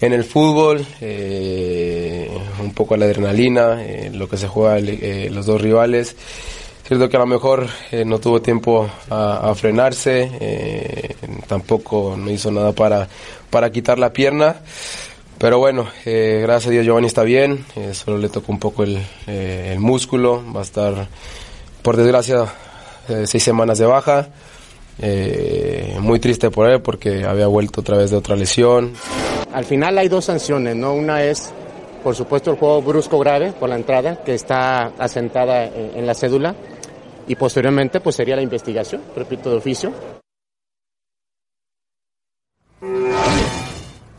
[SPEAKER 11] en el fútbol, eh, un poco la adrenalina, eh, lo que se juega eh, los dos rivales. Cierto que a lo mejor no tuvo tiempo a, frenarse, tampoco no hizo nada para, para quitar la pierna. Pero bueno, gracias a Dios Giovanni está bien, solo le tocó un poco el, el músculo, va a estar, por desgracia, seis semanas de baja. Eh, muy triste por él porque había vuelto otra vez de otra lesión.
[SPEAKER 12] Al final hay dos sanciones, ¿no? Una es, por supuesto, el juego brusco grave por la entrada, que está asentada en, en la cédula, y posteriormente, pues sería la investigación, repito, de oficio.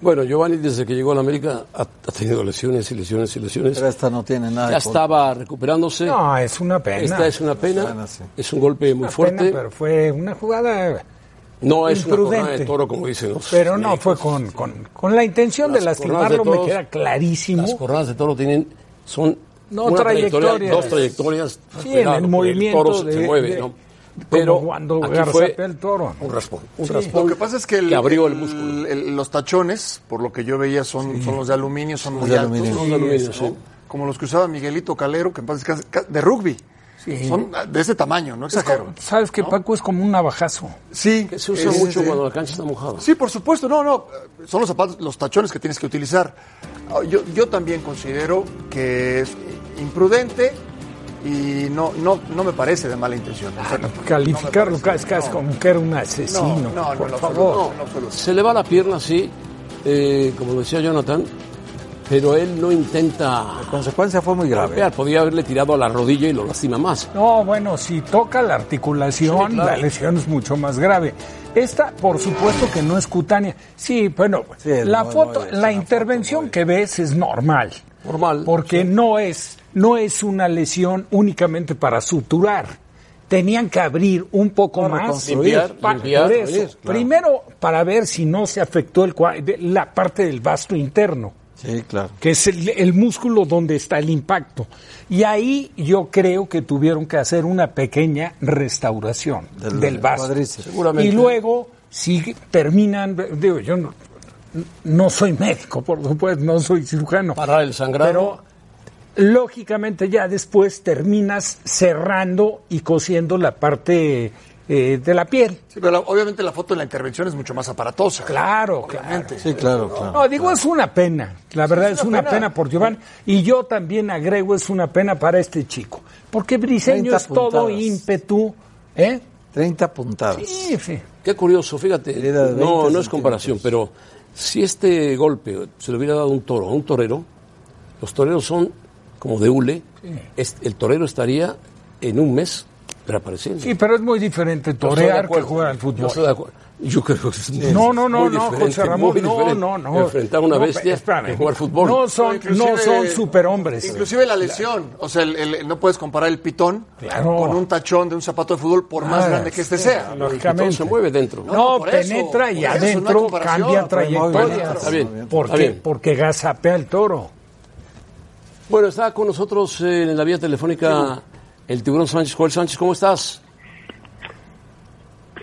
[SPEAKER 2] Bueno, Giovanni desde que llegó a la América ha, ha tenido lesiones y lesiones y lesiones.
[SPEAKER 4] Pero esta no tiene nada
[SPEAKER 2] Ya
[SPEAKER 4] de
[SPEAKER 2] estaba recuperándose.
[SPEAKER 3] No, es una pena.
[SPEAKER 2] Esta es una pena.
[SPEAKER 4] Pena, sí.
[SPEAKER 2] Es un golpe muy
[SPEAKER 3] Una
[SPEAKER 2] fuerte.
[SPEAKER 3] pena, pero fue una jugada.
[SPEAKER 2] no es una corona de toro, como dicen los
[SPEAKER 3] Pero no
[SPEAKER 2] médicos.
[SPEAKER 3] fue con, con, con la intención de
[SPEAKER 2] Las de
[SPEAKER 3] lastimarlo, me
[SPEAKER 2] toros-
[SPEAKER 3] queda clarísimo.
[SPEAKER 2] Las cornadas de toro tienen, son
[SPEAKER 3] No, trayectorias.
[SPEAKER 2] trayectoria, dos trayectorias.
[SPEAKER 3] Sí, en el movimiento
[SPEAKER 2] toro se,
[SPEAKER 3] de-
[SPEAKER 2] se mueve,
[SPEAKER 3] de-
[SPEAKER 2] ¿no? Pero
[SPEAKER 3] cuando
[SPEAKER 2] aquí fue
[SPEAKER 3] el toro.
[SPEAKER 2] un raspón, un
[SPEAKER 3] Sí.
[SPEAKER 2] raspón
[SPEAKER 6] Lo que pasa es que, el,
[SPEAKER 2] abrió el músculo.
[SPEAKER 6] el- los tachones, por lo que yo veía, son, son los de aluminio, son muy
[SPEAKER 4] de
[SPEAKER 6] altos.
[SPEAKER 4] aluminio.
[SPEAKER 2] Son de aluminio,
[SPEAKER 6] ¿no?
[SPEAKER 2] sí.
[SPEAKER 6] Como los que usaba Miguelito Calero, que en paz descanse, ca- de rugby. Son de ese tamaño, no
[SPEAKER 3] Es
[SPEAKER 6] exagero.
[SPEAKER 3] como- ¿Sabes que Paco es como un navajazo?
[SPEAKER 6] Sí,
[SPEAKER 2] Que se usa
[SPEAKER 6] es-
[SPEAKER 2] mucho
[SPEAKER 6] es-
[SPEAKER 2] cuando la cancha está mojada.
[SPEAKER 6] Sí, por supuesto, no, no. Son los zapatos, los tachones que tienes que utilizar. Ah, Yo, yo también considero que es imprudente y no, no, no me parece de mala intención. O sea,
[SPEAKER 3] Calificarlo
[SPEAKER 6] no no.
[SPEAKER 3] como que era un asesino.
[SPEAKER 6] No, no, no,
[SPEAKER 3] por
[SPEAKER 6] en lo
[SPEAKER 3] favor.
[SPEAKER 6] absoluto, lo.
[SPEAKER 2] Se le va la pierna, sí, eh, como decía Jonathan, pero él no intenta
[SPEAKER 4] La consecuencia fue muy grave.
[SPEAKER 2] golpear. Podía haberle tirado a la rodilla y lo lastima más.
[SPEAKER 3] No, bueno, si toca la articulación,
[SPEAKER 2] Sí, claro.
[SPEAKER 3] la lesión es mucho más grave. Esta, por supuesto que no es cutánea. Sí, bueno,
[SPEAKER 4] Sí, es
[SPEAKER 3] la foto,
[SPEAKER 4] es
[SPEAKER 3] la intervención que ves es normal.
[SPEAKER 2] Normal.
[SPEAKER 3] Porque no es, no es una lesión únicamente para suturar. tenían que abrir un poco
[SPEAKER 4] No,
[SPEAKER 3] más.
[SPEAKER 4] reconstruir,
[SPEAKER 3] Pa-
[SPEAKER 2] limpiar,
[SPEAKER 3] por eso.
[SPEAKER 4] abrir, claro.
[SPEAKER 3] Primero, para ver si no se afectó el, la parte del vasto interno
[SPEAKER 4] Sí, claro.
[SPEAKER 3] que es el, el músculo donde está el impacto. Y ahí yo creo que tuvieron que hacer una pequeña restauración
[SPEAKER 4] Del-
[SPEAKER 3] del, vaso.
[SPEAKER 2] Seguramente.
[SPEAKER 3] Y luego, si terminan, digo, yo no, no soy médico, por supuesto, no soy cirujano.
[SPEAKER 2] Parar el sangrado.
[SPEAKER 3] Pero lógicamente ya después terminas cerrando y cosiendo la parte eh, de la piel.
[SPEAKER 6] Sí, pero la- obviamente la foto de la intervención es mucho más aparatosa.
[SPEAKER 3] Claro, claro.
[SPEAKER 4] Sí, claro, claro.
[SPEAKER 3] No, digo, es una pena. La verdad es una pena. por Giovanni. Y yo también agrego, es una pena para este chico. Porque Briseño
[SPEAKER 4] 30
[SPEAKER 3] es todo ímpetu. ¿Eh?
[SPEAKER 4] 30 puntadas.
[SPEAKER 3] Sí, sí.
[SPEAKER 2] Qué curioso, fíjate.
[SPEAKER 4] Herida de 20
[SPEAKER 2] No, no es comparación, pero si este golpe se le hubiera dado a un toro, a un torero, los toreros son como de hule, el torero estaría en un mes reapareciendo.
[SPEAKER 3] Sí, pero es muy diferente torear que jugar al
[SPEAKER 2] Yo
[SPEAKER 3] fútbol.
[SPEAKER 2] estoy de acuerdo. Yo creo que es
[SPEAKER 3] No, no, no,
[SPEAKER 2] muy
[SPEAKER 3] no,
[SPEAKER 2] diferente,
[SPEAKER 3] José Ramón,
[SPEAKER 2] muy
[SPEAKER 3] no, no, no.
[SPEAKER 2] Enfrentar a una
[SPEAKER 3] No,
[SPEAKER 2] bestia
[SPEAKER 3] espérame.
[SPEAKER 2] que jugar fútbol.
[SPEAKER 3] No son, no son superhombres.
[SPEAKER 6] Inclusive la lesión, o sea, el- el- no puedes comparar el pitón
[SPEAKER 3] Claro.
[SPEAKER 6] con un tachón de un zapato de fútbol por más
[SPEAKER 3] Ah,
[SPEAKER 6] grande que este
[SPEAKER 3] sí,
[SPEAKER 6] sea.
[SPEAKER 2] El
[SPEAKER 3] lógicamente.
[SPEAKER 2] pitón se mueve dentro.
[SPEAKER 6] No,
[SPEAKER 3] No,
[SPEAKER 6] eso,
[SPEAKER 3] penetra y
[SPEAKER 6] no
[SPEAKER 3] adentro cambia trayectoria.
[SPEAKER 2] Está bien,
[SPEAKER 3] ¿Por qué? Porque gazapea el toro.
[SPEAKER 2] Bueno, está con nosotros eh, en la vía telefónica el tiburón Sánchez. Joel Sánchez, ¿cómo estás?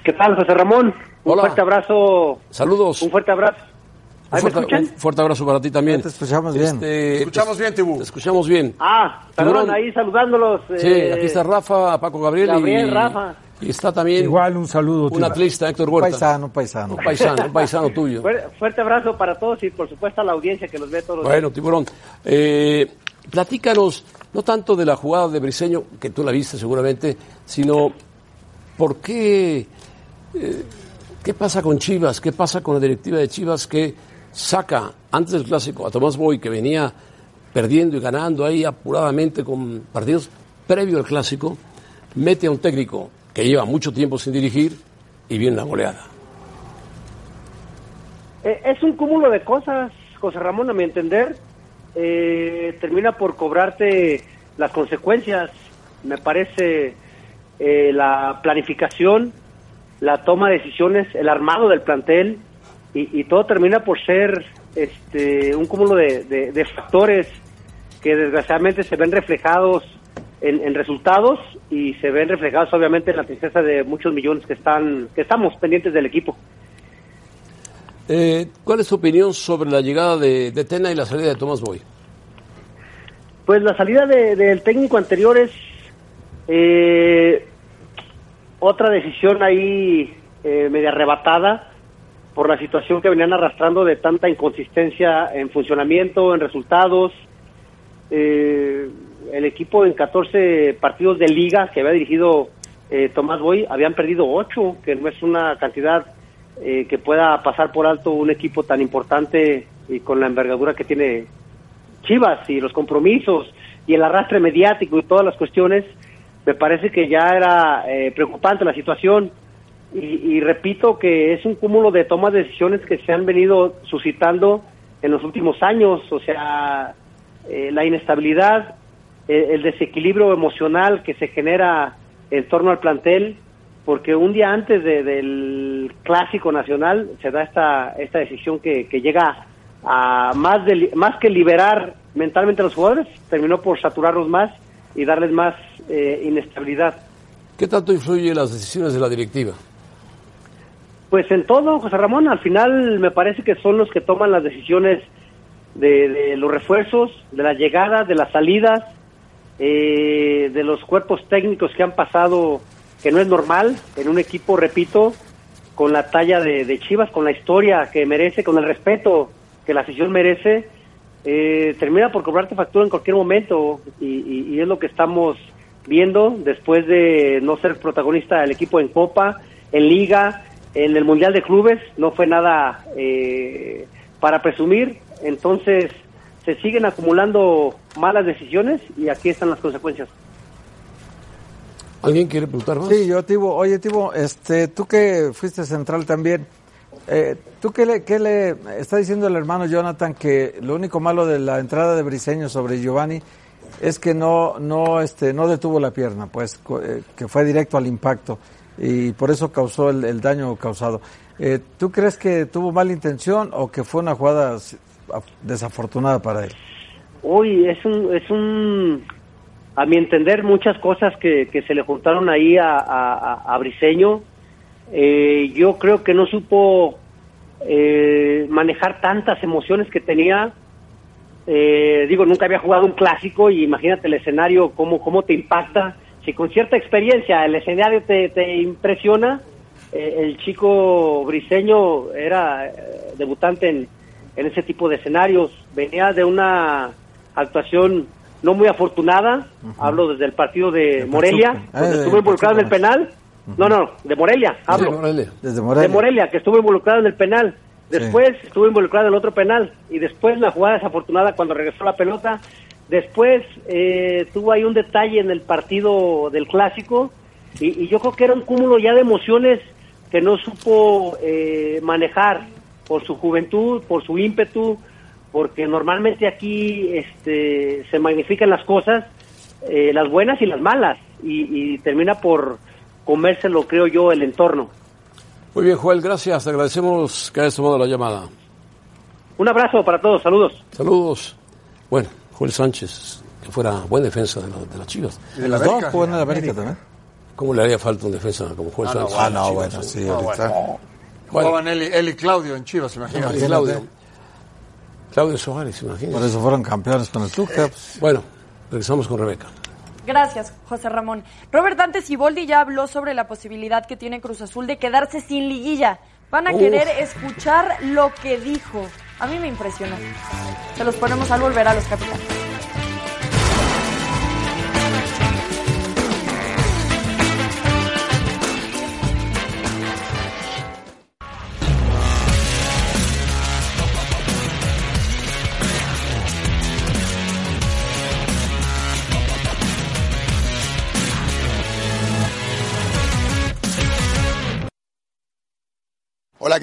[SPEAKER 13] ¿Qué tal, José Ramón? Un
[SPEAKER 2] Hola.
[SPEAKER 13] fuerte abrazo.
[SPEAKER 2] Saludos.
[SPEAKER 13] Un fuerte abrazo.
[SPEAKER 2] Un
[SPEAKER 13] ¿Ahí me
[SPEAKER 2] fuerte,
[SPEAKER 13] escuchan?
[SPEAKER 2] un fuerte abrazo para ti también.
[SPEAKER 4] Te escuchamos bien.
[SPEAKER 2] Este,
[SPEAKER 6] Te escuchamos bien, Tibú.
[SPEAKER 2] Te escuchamos bien.
[SPEAKER 13] Ah, perdón,
[SPEAKER 2] Tiburón.
[SPEAKER 13] ahí saludándolos.
[SPEAKER 2] Sí,
[SPEAKER 13] eh,
[SPEAKER 2] aquí está Rafa, Paco Gabriel
[SPEAKER 13] Gabriel,
[SPEAKER 2] y,
[SPEAKER 13] Rafa.
[SPEAKER 2] y está también
[SPEAKER 3] Igual un saludo.
[SPEAKER 2] un atlista, Héctor
[SPEAKER 4] Un
[SPEAKER 2] Huerta.
[SPEAKER 4] paisano, un paisano.
[SPEAKER 2] Un paisano, un paisano tuyo.
[SPEAKER 13] fuer- Fuerte abrazo para todos y por supuesto a la audiencia que los ve todos los
[SPEAKER 2] Bueno, Tiburón, eh, platícanos, no tanto de la jugada de Briseño, que tú la viste seguramente, sino por qué, eh, qué pasa con Chivas, qué pasa con la directiva de Chivas que saca antes del clásico a Tomás Boy, que venía perdiendo y ganando ahí apuradamente con partidos previo al clásico, mete a un técnico que lleva mucho tiempo sin dirigir y viene una goleada.
[SPEAKER 13] Eh, es un cúmulo de cosas, José Ramón, a mi entender. Eh, termina por cobrarte las consecuencias. Me parece eh, la planificación, la toma de decisiones, el armado del plantel y, todo termina por ser este, un cúmulo de, de- de factores que desgraciadamente se ven reflejados en, en resultados y se ven reflejados obviamente en la tristeza de muchos millones que están que estamos pendientes del equipo.
[SPEAKER 2] Eh, ¿Cuál es tu opinión sobre la llegada de, de Tena y la salida de Tomás Boy?
[SPEAKER 13] Pues la salida de- del técnico anterior es eh, otra decisión ahí eh, media arrebatada por la situación que venían arrastrando de tanta inconsistencia en funcionamiento, en resultados. Eh, el equipo en 14 partidos de liga que había dirigido eh, Tomás Boy habían perdido 8, que no es una cantidad eh, que pueda pasar por alto un equipo tan importante y con la envergadura que tiene Chivas y los compromisos y el arrastre mediático y todas las cuestiones, me parece que ya era eh, preocupante la situación. Y, y repito que es un cúmulo de tomas de decisiones que se han venido suscitando en los últimos años, o sea, eh, la inestabilidad, eh, el desequilibrio emocional que se genera en torno al plantel, porque un día antes de- del clásico nacional se da esta, esta decisión que, que llega a más, de, más que liberar mentalmente a los jugadores, terminó por saturarlos más y darles más eh, inestabilidad.
[SPEAKER 2] ¿Qué tanto influye las decisiones de la directiva?
[SPEAKER 13] Pues en todo, José Ramón, al final me parece que son los que toman las decisiones de, de los refuerzos, de las llegadas, de las salidas, eh, de los cuerpos técnicos que han pasado, que no es normal en un equipo, repito, con la talla de, Chivas, con la historia que merece, con el respeto que la afición merece, eh, termina por cobrarte factura en cualquier momento. Y, y- y es lo que estamos viendo después de no ser protagonista del equipo en Copa, en Liga, en el Mundial de Clubes, no fue nada eh, para presumir, entonces se siguen acumulando malas decisiones y aquí están las consecuencias.
[SPEAKER 2] ¿Alguien quiere preguntar más?
[SPEAKER 4] Sí, yo, Tibo. Oye, Tibo, este, tú que fuiste central también, eh, ¿tú qué le, qué le está diciendo el hermano Jonathan que lo único malo de la entrada de Briseño sobre Giovanni es que no, no, este, no detuvo la pierna, pues, eh, que fue directo al impacto y por eso causó el, el daño causado. Eh, ¿Tú crees que tuvo mala intención o que fue una jugada desafortunada para él?
[SPEAKER 13] Uy, es un, es un, a mi entender, muchas cosas que, que se le juntaron ahí a, a, Briseño. Eh, yo creo que no supo eh, manejar tantas emociones que tenía. Eh, digo, nunca había jugado un clásico y imagínate el escenario, cómo, cómo te impacta. Si con cierta experiencia el escenario te, te impresiona, eh, el chico briseño era eh, debutante en, en ese tipo de escenarios. Venía de una actuación no muy afortunada, hablo desde el partido de Morelia, donde
[SPEAKER 4] Eh,
[SPEAKER 13] estuvo involucrado en el penal. No, no, de Morelia, hablo.
[SPEAKER 4] Desde Morelia.
[SPEAKER 13] De Morelia, que estuvo involucrado en el penal. Después estuvo involucrado en el otro penal. Y después la jugada desafortunada cuando regresó la pelota. Después eh, tuvo ahí un detalle en el partido del clásico. Y, y yo creo que era un cúmulo ya de emociones que no supo eh, manejar por su juventud, por su ímpetu, porque normalmente aquí este, se magnifican las cosas, eh, las buenas y las malas, y, y termina por comérselo, creo yo, el entorno.
[SPEAKER 2] Muy bien, Joel, gracias. Te agradecemos que hayas tomado la llamada.
[SPEAKER 13] Un abrazo para todos, saludos.
[SPEAKER 2] Saludos. Bueno, Joel Sánchez, que fuera buen defensa de, la- de las Chivas.
[SPEAKER 4] De jugó en el América también.
[SPEAKER 2] ¿Cómo le haría falta un defensa como Joel
[SPEAKER 6] Ah, no,
[SPEAKER 2] Sánchez?
[SPEAKER 6] ah, no,
[SPEAKER 2] Chivas,
[SPEAKER 6] bueno, sí, ahorita.
[SPEAKER 2] Bueno.
[SPEAKER 6] Jugaban él, y- él y Claudio en Chivas, imagínate.
[SPEAKER 2] Claudio. Claudio Suárez, imagínate.
[SPEAKER 4] Por eso fueron campeones con el Tuca.
[SPEAKER 2] Bueno, regresamos con Rebeca.
[SPEAKER 8] Gracias, José Ramón. Robert Dante Siboldi ya habló sobre la posibilidad que tiene Cruz Azul de quedarse sin liguilla. Van a
[SPEAKER 2] Uf.
[SPEAKER 8] querer escuchar lo que dijo. A mí me impresionó. Se los ponemos al volver a los capitanes.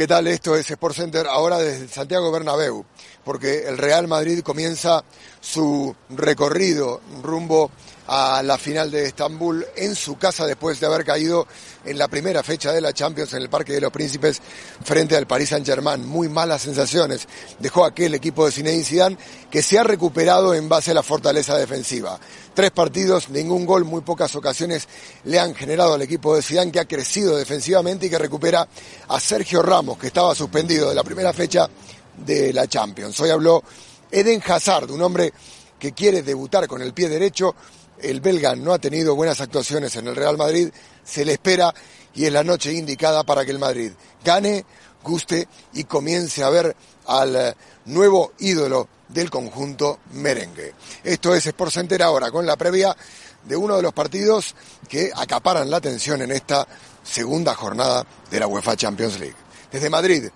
[SPEAKER 14] ¿Qué tal? Esto es Sport Center ahora desde Santiago Bernabéu, porque el Real Madrid comienza su recorrido rumbo a la final de Estambul en su casa después de haber caído en la primera fecha de la Champions en el Parque de los Príncipes frente al Paris Saint-Germain. Muy malas sensaciones dejó aquel equipo de Zinedine Zidane que se ha recuperado en base a la fortaleza defensiva. Tres partidos, ningún gol, muy pocas ocasiones le han generado al equipo de Zidane que ha crecido defensivamente y que recupera a Sergio Ramos que estaba suspendido de la primera fecha de la Champions. Hoy habló Eden Hazard, un hombre que quiere debutar con el pie derecho. El belga no ha tenido buenas actuaciones en el Real Madrid, se le espera y es la noche indicada para que el Madrid gane, guste y comience a ver al eh, nuevo ídolo del conjunto merengue. Esto es Sport Center ahora con la previa de uno de los partidos que acaparan la atención en esta segunda jornada de la UEFA Champions League. Desde Madrid,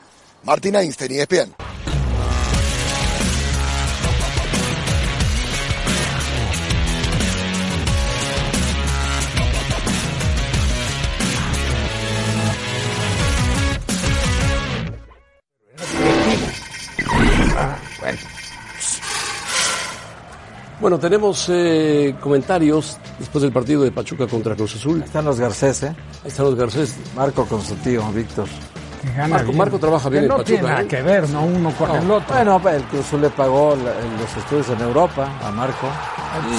[SPEAKER 14] Martín Einstein y ESPN.
[SPEAKER 2] Bueno, tenemos eh, comentarios después del partido de Pachuca contra Cruz Azul. Ahí
[SPEAKER 4] están los Garcés, ¿eh?
[SPEAKER 2] Ahí están los Garcés.
[SPEAKER 4] Marco con su tío, Víctor.
[SPEAKER 2] Marco-
[SPEAKER 3] bien.
[SPEAKER 2] Marco trabaja bien
[SPEAKER 3] Que
[SPEAKER 2] en
[SPEAKER 3] no
[SPEAKER 2] Pachuca,
[SPEAKER 3] tiene nada
[SPEAKER 2] ¿eh?
[SPEAKER 3] que ver, ¿no? Uno con
[SPEAKER 4] No,
[SPEAKER 3] el otro.
[SPEAKER 4] Bueno, el Cruz Azul le pagó la- los estudios en Europa a Marco.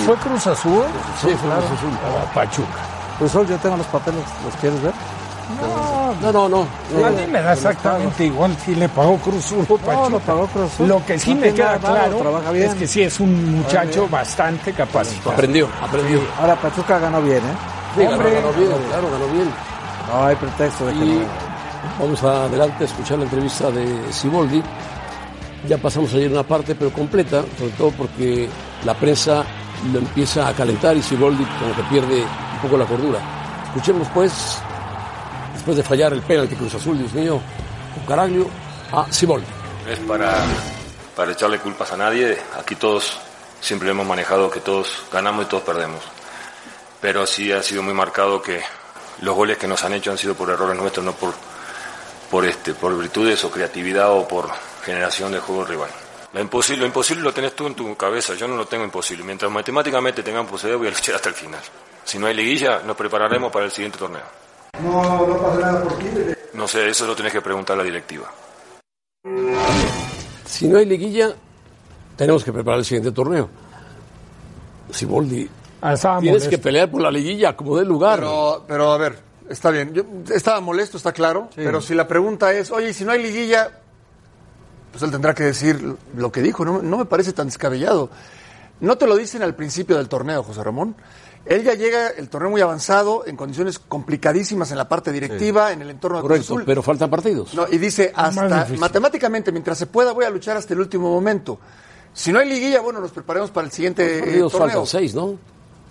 [SPEAKER 3] ¿Fue Cruz Azul?
[SPEAKER 4] Sí, fue
[SPEAKER 3] claro.
[SPEAKER 4] Cruz Azul.
[SPEAKER 3] Oh, Pachuca.
[SPEAKER 4] Cruz Azul, yo tengo los papeles, ¿los quieres ver?
[SPEAKER 2] No, no, no.
[SPEAKER 3] a mí me da exactamente igual si le pagó Cruz Azul o Pachuca.
[SPEAKER 4] lo pagó Cruz Azul.
[SPEAKER 3] Lo que sí
[SPEAKER 4] No
[SPEAKER 3] me queda claro
[SPEAKER 4] trabaja bien.
[SPEAKER 3] es que sí es un muchacho bastante capacitado.
[SPEAKER 2] Aprendió, aprendió.
[SPEAKER 4] Ahora Pachuca ganó bien, ¿eh?
[SPEAKER 2] Sí, ganó,
[SPEAKER 3] Hombre.
[SPEAKER 2] ganó bien, claro, ganó bien.
[SPEAKER 4] No hay pretexto de que
[SPEAKER 2] Y
[SPEAKER 4] no.
[SPEAKER 2] vamos adelante a escuchar la entrevista de Siboldi. Ya pasamos ayer una parte, pero completa, sobre todo porque la prensa lo empieza a calentar y Siboldi como que pierde un poco la cordura. Escuchemos pues, después de fallar el penalti Cruz Azul, Dios mío, con Caraglio, a.
[SPEAKER 15] No es para, para echarle culpas a nadie. Aquí todos siempre hemos manejado que todos ganamos y todos perdemos. Pero sí ha sido muy marcado que los goles que nos han hecho han sido por errores nuestros, no por, por, este, por virtudes o creatividad o por generación de juego rival. La imposible, lo imposible lo tenés tú en tu cabeza, yo no lo tengo imposible. Mientras matemáticamente tengamos posibilidad voy a luchar hasta el final. Si no hay liguilla, nos prepararemos para el siguiente torneo.
[SPEAKER 4] No, no pasa nada por ti.
[SPEAKER 15] No sé, eso lo tenés que preguntar a la directiva.
[SPEAKER 2] Si no hay liguilla, tenemos que preparar el siguiente torneo. Siboldi,
[SPEAKER 3] Ah, estaba
[SPEAKER 2] tienes
[SPEAKER 3] molesto.
[SPEAKER 2] que pelear por la liguilla, como dé lugar.
[SPEAKER 6] Pero, pero a ver, está bien. Yo estaba molesto, está claro. Pero si la pregunta es, oye, ¿y si no hay liguilla, pues él tendrá que decir lo que dijo. No, no me parece tan descabellado. No te lo dicen al principio del torneo, José Ramón. Él ya llega el torneo muy avanzado, en condiciones complicadísimas en la parte directiva, en el entorno de Cruz
[SPEAKER 2] Correcto,
[SPEAKER 6] Azul.
[SPEAKER 2] pero faltan partidos.
[SPEAKER 6] No, y dice, hasta matemáticamente, mientras se pueda, voy a luchar hasta el último momento. Si no hay liguilla, bueno, nos preparemos para el siguiente eh,
[SPEAKER 2] partidos
[SPEAKER 6] torneo.
[SPEAKER 2] faltan seis, ¿no?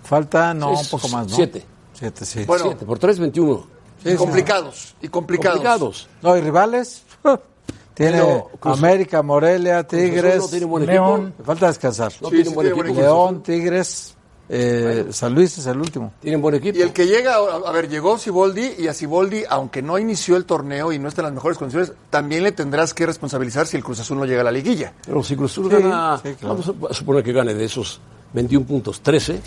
[SPEAKER 4] Falta, no,
[SPEAKER 2] Seis,
[SPEAKER 4] un poco más, ¿no?
[SPEAKER 2] siete.
[SPEAKER 4] Siete, sí.
[SPEAKER 6] Bueno,
[SPEAKER 2] Siete, por tres, 21.
[SPEAKER 6] Y complicados, y complicados.
[SPEAKER 2] Complicados.
[SPEAKER 4] No, ¿y rivales? Tiene América, Morelia, Tigres.
[SPEAKER 2] no tiene buen
[SPEAKER 4] León.
[SPEAKER 2] equipo.
[SPEAKER 4] Le falta descansar.
[SPEAKER 2] No tiene buen equipo. Cruz
[SPEAKER 4] León. Tigres, eh, San Luis es el último.
[SPEAKER 2] Tienen buen equipo.
[SPEAKER 6] Y el que llega, a ver, llegó Siboldi y a Siboldi, aunque no inició el torneo y no está en las mejores condiciones, también le tendrás que responsabilizar si el Cruz Azul no llega a la liguilla.
[SPEAKER 2] Pero si Cruz Azul
[SPEAKER 6] Sí,
[SPEAKER 2] gana,
[SPEAKER 6] sí, claro.
[SPEAKER 2] vamos a suponer que gane de esos 21 puntos 13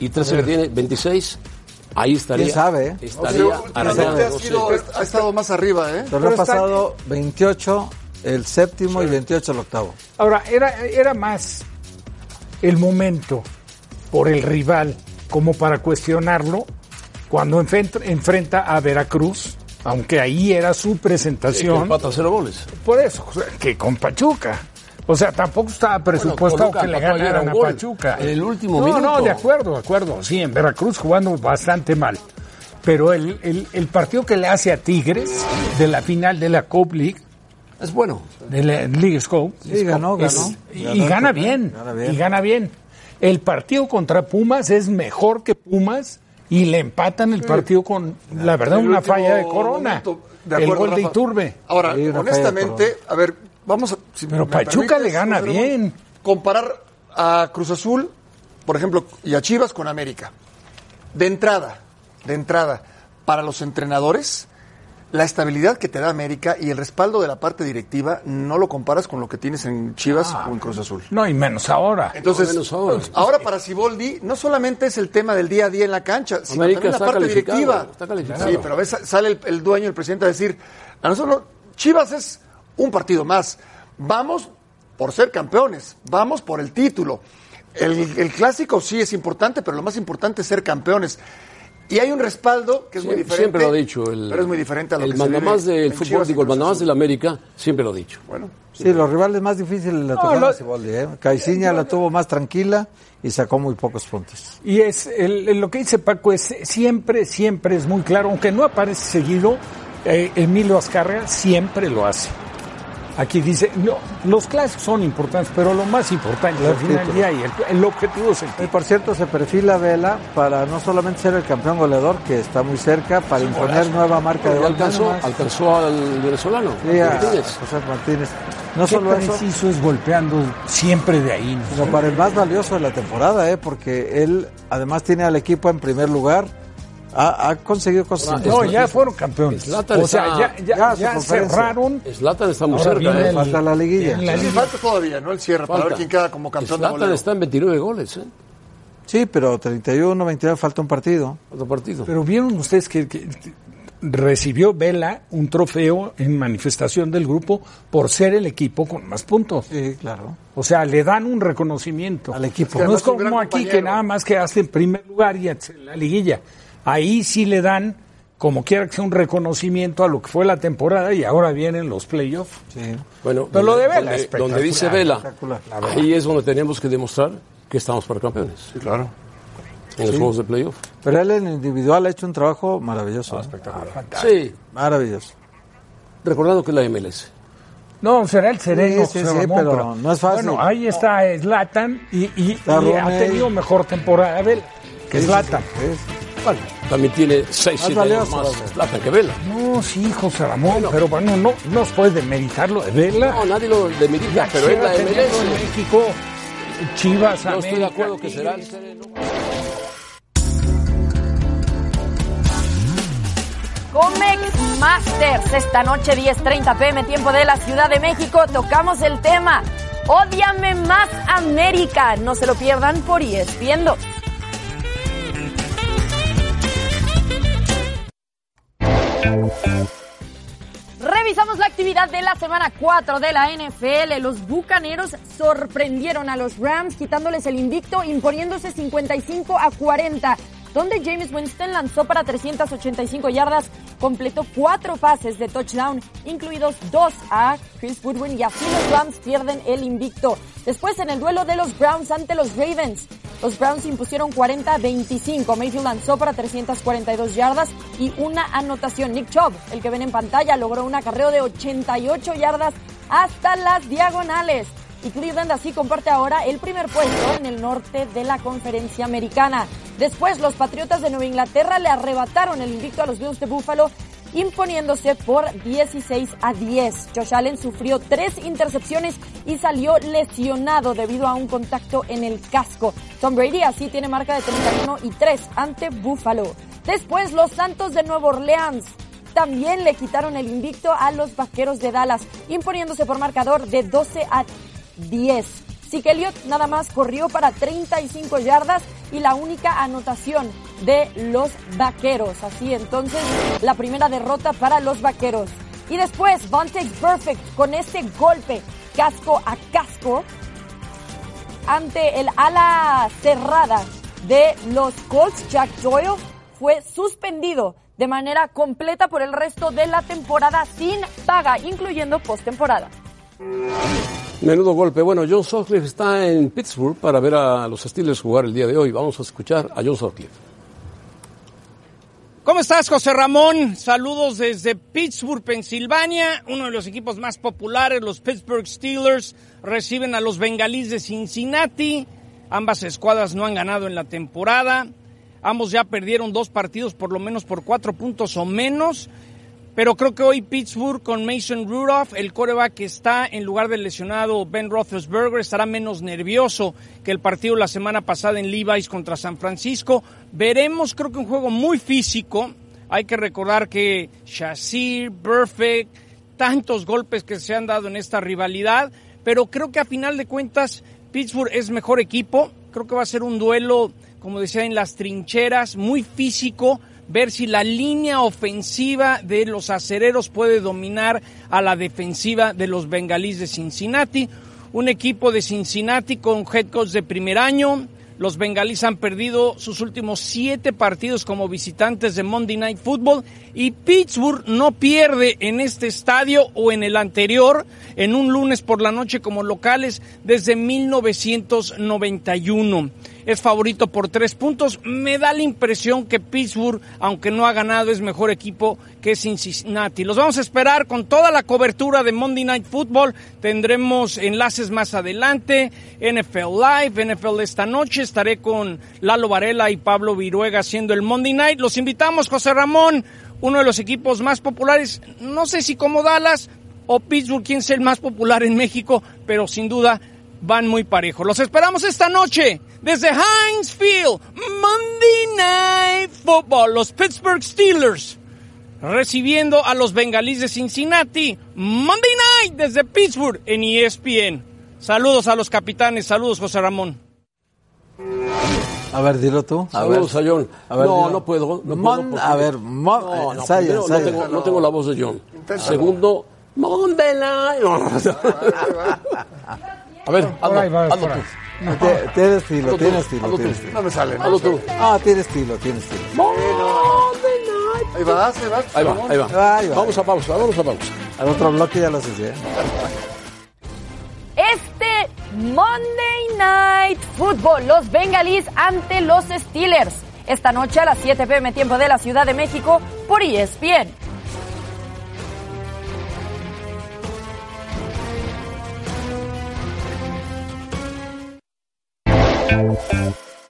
[SPEAKER 2] y 13 que tiene 26, ahí estaría.
[SPEAKER 4] ¿Quién sabe, eh?
[SPEAKER 2] Estaría
[SPEAKER 6] O sea, ha, sido- ha estado más arriba, ¿eh?
[SPEAKER 4] Torneo pasado 28, el séptimo y 28 el octavo.
[SPEAKER 3] Ahora, era, era más el momento por el rival como para cuestionarlo cuando enfrenta, enfrenta a Veracruz, aunque ahí era su
[SPEAKER 2] Sí,
[SPEAKER 3] presentación.
[SPEAKER 2] empata cero goles.
[SPEAKER 3] Por eso, que con Pachuca. O sea, tampoco estaba presupuestado que le ganaran a. Pachuca.
[SPEAKER 2] En el último
[SPEAKER 3] no,
[SPEAKER 2] minuto.
[SPEAKER 3] No, de acuerdo, de acuerdo. Sí, en Veracruz jugando bastante mal. Pero el, el- el partido que le hace a Tigres de la final de la Cup League,
[SPEAKER 2] Es bueno.
[SPEAKER 3] de la League Scope,
[SPEAKER 4] Sí, ganó,
[SPEAKER 3] es-
[SPEAKER 4] ganó.
[SPEAKER 3] y,
[SPEAKER 4] Ganó
[SPEAKER 3] y
[SPEAKER 4] el
[SPEAKER 3] gana
[SPEAKER 4] torneo,
[SPEAKER 3] bien,
[SPEAKER 4] gana bien.
[SPEAKER 3] y gana bien. El partido contra Pumas es mejor que Pumas y le empatan el partido con, la verdad,
[SPEAKER 6] El
[SPEAKER 3] una falla de Corona.
[SPEAKER 6] momento, de
[SPEAKER 3] el
[SPEAKER 6] acuerdo,
[SPEAKER 3] gol de. Iturbe.
[SPEAKER 6] Ahora,
[SPEAKER 4] Sí,
[SPEAKER 6] honestamente, a ver, vamos a. si
[SPEAKER 3] Pero
[SPEAKER 6] me
[SPEAKER 3] Pachuca
[SPEAKER 6] permites,
[SPEAKER 3] le gana bien.
[SPEAKER 6] Comparar a Cruz Azul, por ejemplo, y a Chivas con América. De entrada, de entrada, para los entrenadores, la estabilidad que te da América y el respaldo de la parte directiva no lo comparas con lo que tienes en Chivas o en Cruz Azul.
[SPEAKER 3] No, y menos ahora.
[SPEAKER 6] Entonces,
[SPEAKER 2] menos ahora.
[SPEAKER 6] ahora para Siboldi no solamente es el tema del día a día en la cancha, sino
[SPEAKER 2] América
[SPEAKER 6] también la parte
[SPEAKER 2] calificado,
[SPEAKER 6] directiva.
[SPEAKER 2] está calificado.
[SPEAKER 6] Sí, pero a veces sale el, el dueño, el presidente a decir, a nosotros Chivas es un partido más. Vamos por ser campeones, vamos por el título. El, el clásico sí es importante, pero lo más importante es ser campeones. Y hay un respaldo que es muy diferente.
[SPEAKER 2] siempre lo ha dicho. El,
[SPEAKER 6] pero es muy diferente a lo
[SPEAKER 2] el
[SPEAKER 6] que se
[SPEAKER 2] mandamás
[SPEAKER 6] vive
[SPEAKER 2] del fútbol, digo, el mandamás
[SPEAKER 6] Azul.
[SPEAKER 2] de la América, siempre lo ha dicho.
[SPEAKER 6] Bueno,
[SPEAKER 4] Sí, los rivales más difíciles le tocaron
[SPEAKER 3] lo-
[SPEAKER 4] a Siboldi, ¿eh? Caiciña la tuvo más tranquila y sacó muy pocos puntos.
[SPEAKER 3] Y es el- el- lo que dice Paco es siempre, siempre es muy claro, aunque no aparece seguido, eh, Emilio Azcárraga siempre lo hace. Aquí dice, no, los clásicos son importantes, pero lo más importante al final del día y el, el objetivo es el
[SPEAKER 4] Y
[SPEAKER 3] título.
[SPEAKER 4] por cierto, se perfila Vela para no solamente ser el campeón goleador, que está muy cerca, para imponer nueva marca de gol.
[SPEAKER 2] alcanzó, alcanzó al venezolano.
[SPEAKER 4] Sí, a
[SPEAKER 2] Martínez.
[SPEAKER 4] José Martínez. No
[SPEAKER 3] Qué
[SPEAKER 4] solo eso,
[SPEAKER 3] preciso es golpeando siempre de ahí. ¿no?
[SPEAKER 4] sino para el más valioso de la temporada, ¿eh? porque él además tiene al equipo en primer lugar. Ha, ha conseguido cosas
[SPEAKER 3] No, ya fueron campeones.
[SPEAKER 2] Zlatan
[SPEAKER 3] o sea,
[SPEAKER 2] está-
[SPEAKER 3] ya, ya, cerraron.
[SPEAKER 2] Zlatan está muy cerca.
[SPEAKER 3] viene
[SPEAKER 2] ¿eh?
[SPEAKER 4] Falta la liguilla.
[SPEAKER 3] la
[SPEAKER 6] Sí,
[SPEAKER 3] liga.
[SPEAKER 6] falta todavía, ¿no? El cierre, para
[SPEAKER 2] Falta.
[SPEAKER 6] ver quién queda como campeón de
[SPEAKER 2] Zlatan
[SPEAKER 6] goleo.
[SPEAKER 2] está en 29 goles. ¿eh?
[SPEAKER 4] Sí, pero 31, 29 falta un partido.
[SPEAKER 2] Otro partido.
[SPEAKER 3] Pero vieron ustedes que, que recibió Vela un trofeo en manifestación del grupo por ser el equipo con más puntos.
[SPEAKER 4] Sí, claro.
[SPEAKER 3] O sea, le dan un reconocimiento
[SPEAKER 4] Al equipo.
[SPEAKER 3] No es como aquí
[SPEAKER 6] compañero.
[SPEAKER 3] que nada más quedaste en primer lugar y en la liguilla. Ahí sí le dan, como quiera que sea, un reconocimiento a lo que fue la temporada y ahora vienen los playoffs.
[SPEAKER 4] Sí.
[SPEAKER 2] Bueno,
[SPEAKER 3] Pero lo de Vela,
[SPEAKER 2] donde, donde dice Vela, ahí es donde tenemos que demostrar que estamos para campeones.
[SPEAKER 6] Sí, claro.
[SPEAKER 2] En los juegos de playoff.
[SPEAKER 4] Pero él en individual ha hecho un trabajo maravilloso.
[SPEAKER 3] Ah,
[SPEAKER 4] espectacular.
[SPEAKER 2] Sí,
[SPEAKER 4] Maravilloso.
[SPEAKER 2] recordando que es la MLS.
[SPEAKER 3] No, será el sereno.
[SPEAKER 4] Sí, sí,
[SPEAKER 3] José
[SPEAKER 4] sí,
[SPEAKER 3] Ramón,
[SPEAKER 4] pero no es fácil.
[SPEAKER 3] Bueno, ahí está Zlatan y, y- y
[SPEAKER 4] Está
[SPEAKER 3] ha tenido mejor temporada Vela que Zlatan.
[SPEAKER 2] Bueno, también tiene 6,
[SPEAKER 4] Más
[SPEAKER 2] 7 años
[SPEAKER 4] valioso,
[SPEAKER 2] más. Zlatan que Vela.
[SPEAKER 3] No, sí, José Ramón, pero bueno, no, no se puede demeritar lo de Vela.
[SPEAKER 2] No, nadie lo demerita,
[SPEAKER 3] Ya
[SPEAKER 2] pero es la MLS.
[SPEAKER 3] México, Chivas,
[SPEAKER 2] Yo estoy de acuerdo que será el.
[SPEAKER 8] Comex Masters, esta noche 10.30 pm, tiempo de la Ciudad de México. Tocamos el tema Ódiame más América. No se lo pierdan por ESPN 2. Revisamos la actividad de la semana 4 de la NFL. Los Bucaneros sorprendieron a los Rams quitándoles el invicto, imponiéndose 55 a 40 donde James Winston lanzó para 385 yardas, completó cuatro pases de touchdown, incluidos dos a Chris Woodwin y así los Rams pierden el invicto. Después en el duelo de los Browns ante los Ravens, los Browns impusieron 40-25. Mayfield lanzó para 342 yardas y una anotación. Nick Chubb, el que ven en pantalla, logró un acarreo de 88 yardas hasta las diagonales y Cleveland así comparte ahora el primer puesto en el norte de la conferencia americana. Después los Patriotas de Nueva Inglaterra le arrebataron el invicto a los Bills de Buffalo imponiéndose por 16 a 10. Josh Allen sufrió tres intercepciones y salió lesionado debido a un contacto en el casco. Tom Brady así tiene marca de 31 y 3 ante Buffalo. Después los Santos de Nueva Orleans también le quitaron el invicto a los Vaqueros de Dallas, imponiéndose por marcador de 12 a 10. Zeke Elliott nada más corrió para 35 yardas y la única anotación de los vaqueros. Así entonces, la primera derrota para los vaqueros. Y después, Vontae Perfect con este golpe casco a casco ante el ala cerrada de los Colts, Jack Doyle, fue suspendido de manera completa por el resto de la temporada sin paga, incluyendo postemporada.
[SPEAKER 2] Menudo golpe. Bueno, John Sutcliffe está en Pittsburgh para ver a los Steelers jugar el día de hoy. Vamos a escuchar a John Sutcliffe.
[SPEAKER 16] ¿Cómo estás, José Ramón? Saludos desde Pittsburgh, Pensilvania. Uno de los equipos más populares, los Pittsburgh Steelers, reciben a los Bengalíes de Cincinnati. Ambas escuadras no han ganado en la temporada. Ambos ya perdieron dos partidos por lo menos por cuatro puntos o menos. Pero creo que hoy Pittsburgh con Mason Rudolph, el coreback que está en lugar del lesionado Ben Roethlisberger, estará menos nervioso que el partido la semana pasada en Levi's contra San Francisco. Veremos, creo que un juego muy físico. Hay que recordar que Shazir, Perfect, tantos golpes que se han dado en esta rivalidad, pero creo que a final de cuentas Pittsburgh es mejor equipo. Creo que va a ser un duelo, como decía, en las trincheras, muy físico ver si la línea ofensiva de los acereros puede dominar a la defensiva de los bengalíes de Cincinnati. Un equipo de Cincinnati con head coach de primer año. Los bengalíes han perdido sus últimos siete partidos como visitantes de Monday Night Football y Pittsburgh no pierde en este estadio o en el anterior en un lunes por la noche como locales desde 1991 es favorito por tres puntos. Me da la impresión que Pittsburgh, aunque no ha ganado, es mejor equipo que Cincinnati. Los vamos a esperar con toda la cobertura de Monday Night Football. Tendremos enlaces más adelante. NFL Live, NFL esta noche. Estaré con Lalo Varela y Pablo Viruega haciendo el Monday Night. Los invitamos, José Ramón, uno de los equipos más populares. No sé si como Dallas o Pittsburgh, quién es el más popular en México, pero sin duda van muy parejos. Los esperamos esta noche desde Heinz Field, Monday Night Football, los Pittsburgh Steelers recibiendo a los Bengalíes de Cincinnati, Monday Night desde Pittsburgh en ESPN. Saludos a los capitanes, saludos José Ramón.
[SPEAKER 4] A ver, dilo tú. A
[SPEAKER 2] Saludos
[SPEAKER 4] ver.
[SPEAKER 2] a John.
[SPEAKER 4] A ver,
[SPEAKER 2] no,
[SPEAKER 4] dilo.
[SPEAKER 2] no puedo. No
[SPEAKER 4] Mon-
[SPEAKER 2] puedo porque-
[SPEAKER 4] a ver, mon-
[SPEAKER 2] no, no,
[SPEAKER 4] ensaya,
[SPEAKER 2] primero,
[SPEAKER 4] ensaya.
[SPEAKER 2] no, tengo, no tengo la voz de John.
[SPEAKER 4] Inténtalo.
[SPEAKER 2] Segundo, Monday Night. A ver, hazlo, hazlo tú.
[SPEAKER 4] Tie- Tiene estilo,
[SPEAKER 2] Hazlo tú,
[SPEAKER 4] tiene estilo. tiene estilo.
[SPEAKER 2] No me sale, Hazlo tú.
[SPEAKER 4] Ah, tiene estilo, tiene estilo.
[SPEAKER 6] Ahí vas, ahí vas.
[SPEAKER 2] Ahí va, ahí va.
[SPEAKER 4] Ahí va.
[SPEAKER 2] Vamos a pausa, vamos a pausa.
[SPEAKER 4] Al otro bloque ya lo haces bien.
[SPEAKER 8] Este Monday Night Football, los Bengalíes ante los Steelers. Esta noche a las 7 pm tiempo de la Ciudad de México por ESPN.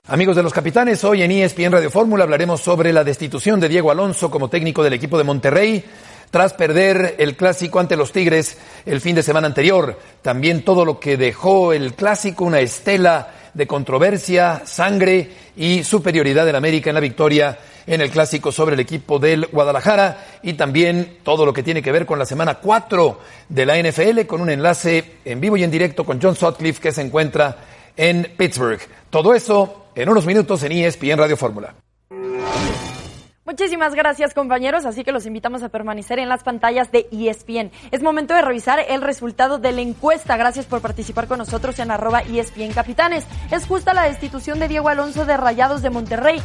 [SPEAKER 17] Amigos de los capitanes, hoy en ESPN Radio Fórmula hablaremos sobre la destitución de Diego Alonso como técnico del equipo de Monterrey tras perder el clásico ante los Tigres el fin de semana anterior. También todo lo que dejó el clásico, una estela de controversia, sangre y superioridad del América en la victoria en el clásico sobre el equipo del Guadalajara y también todo lo que tiene que ver con la semana 4 de la NFL con un enlace en vivo y en directo con John Sutcliffe que se encuentra en Pittsburgh. Todo eso en unos minutos en ESPN Radio Fórmula.
[SPEAKER 8] Muchísimas gracias compañeros, así que los invitamos a permanecer en las pantallas de ESPN. Es momento de revisar el resultado de la encuesta. Gracias por participar con nosotros en arroba ESPN Capitanes. ¿Es justa la destitución de Diego Alonso de Rayados de Monterrey?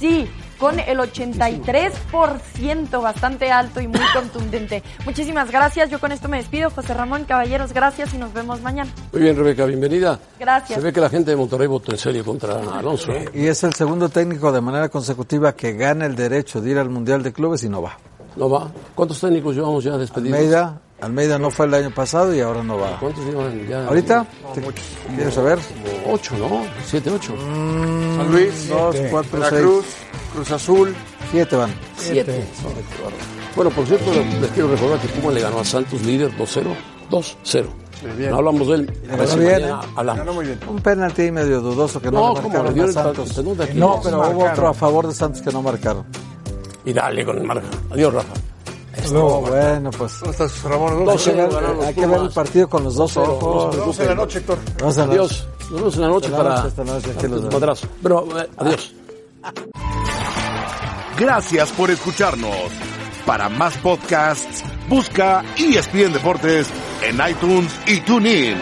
[SPEAKER 8] Sí, con el 83%, bastante alto y muy contundente. Muchísimas gracias. Yo con esto me despido. José Ramón, caballeros, gracias y nos vemos mañana.
[SPEAKER 2] Muy bien, Rebeca, bienvenida.
[SPEAKER 8] Gracias.
[SPEAKER 2] Se ve que la gente de Monterrey votó en serio contra Alonso. ¿eh?
[SPEAKER 4] Y es el segundo técnico de manera consecutiva que gana el derecho de ir al Mundial de Clubes y no va.
[SPEAKER 2] No va. ¿Cuántos técnicos llevamos ya despedidos?
[SPEAKER 4] Almeida, Almeida no fue el año pasado y ahora no va.
[SPEAKER 2] ¿Cuántos llevan ya?
[SPEAKER 4] ¿Ahorita? ¿Quieres saber?
[SPEAKER 2] Ocho, ¿no? Siete, ocho.
[SPEAKER 6] San Luis,
[SPEAKER 4] Dos, cuatro,
[SPEAKER 6] Veracruz,
[SPEAKER 4] seis.
[SPEAKER 6] Cruz Azul.
[SPEAKER 4] Siete van.
[SPEAKER 2] Siete. Bueno, por cierto, les quiero recordar que Puma le ganó a Santos líder 2-0. 2-0.
[SPEAKER 4] bien.
[SPEAKER 2] No hablamos de él.
[SPEAKER 4] Ganó bien, ¿eh?
[SPEAKER 2] hablamos.
[SPEAKER 4] Un penalti medio dudoso que no,
[SPEAKER 2] No,
[SPEAKER 4] marcaron
[SPEAKER 2] Le dio
[SPEAKER 4] a
[SPEAKER 2] el
[SPEAKER 4] Santos. No, pero hubo otro a favor de Santos que no marcaron.
[SPEAKER 2] Y dale con el marca. Adiós, Rafa.
[SPEAKER 4] No, bueno, pues.
[SPEAKER 6] ¿Cómo estás, Ramón?
[SPEAKER 4] Hay
[SPEAKER 2] Doce,
[SPEAKER 4] que ver,
[SPEAKER 2] ganaron los
[SPEAKER 4] hay que ver el partido con los dos ojos.
[SPEAKER 2] dos,
[SPEAKER 6] Dos de la noche, Héctor.
[SPEAKER 4] La noche.
[SPEAKER 2] Adiós. Nos vemos en la noche para
[SPEAKER 4] esta noche, vemos.
[SPEAKER 2] madrazo. Pero, eh, adiós.
[SPEAKER 1] Gracias por escucharnos. Para más podcasts, busca ESPN Deportes en iTunes y TuneIn.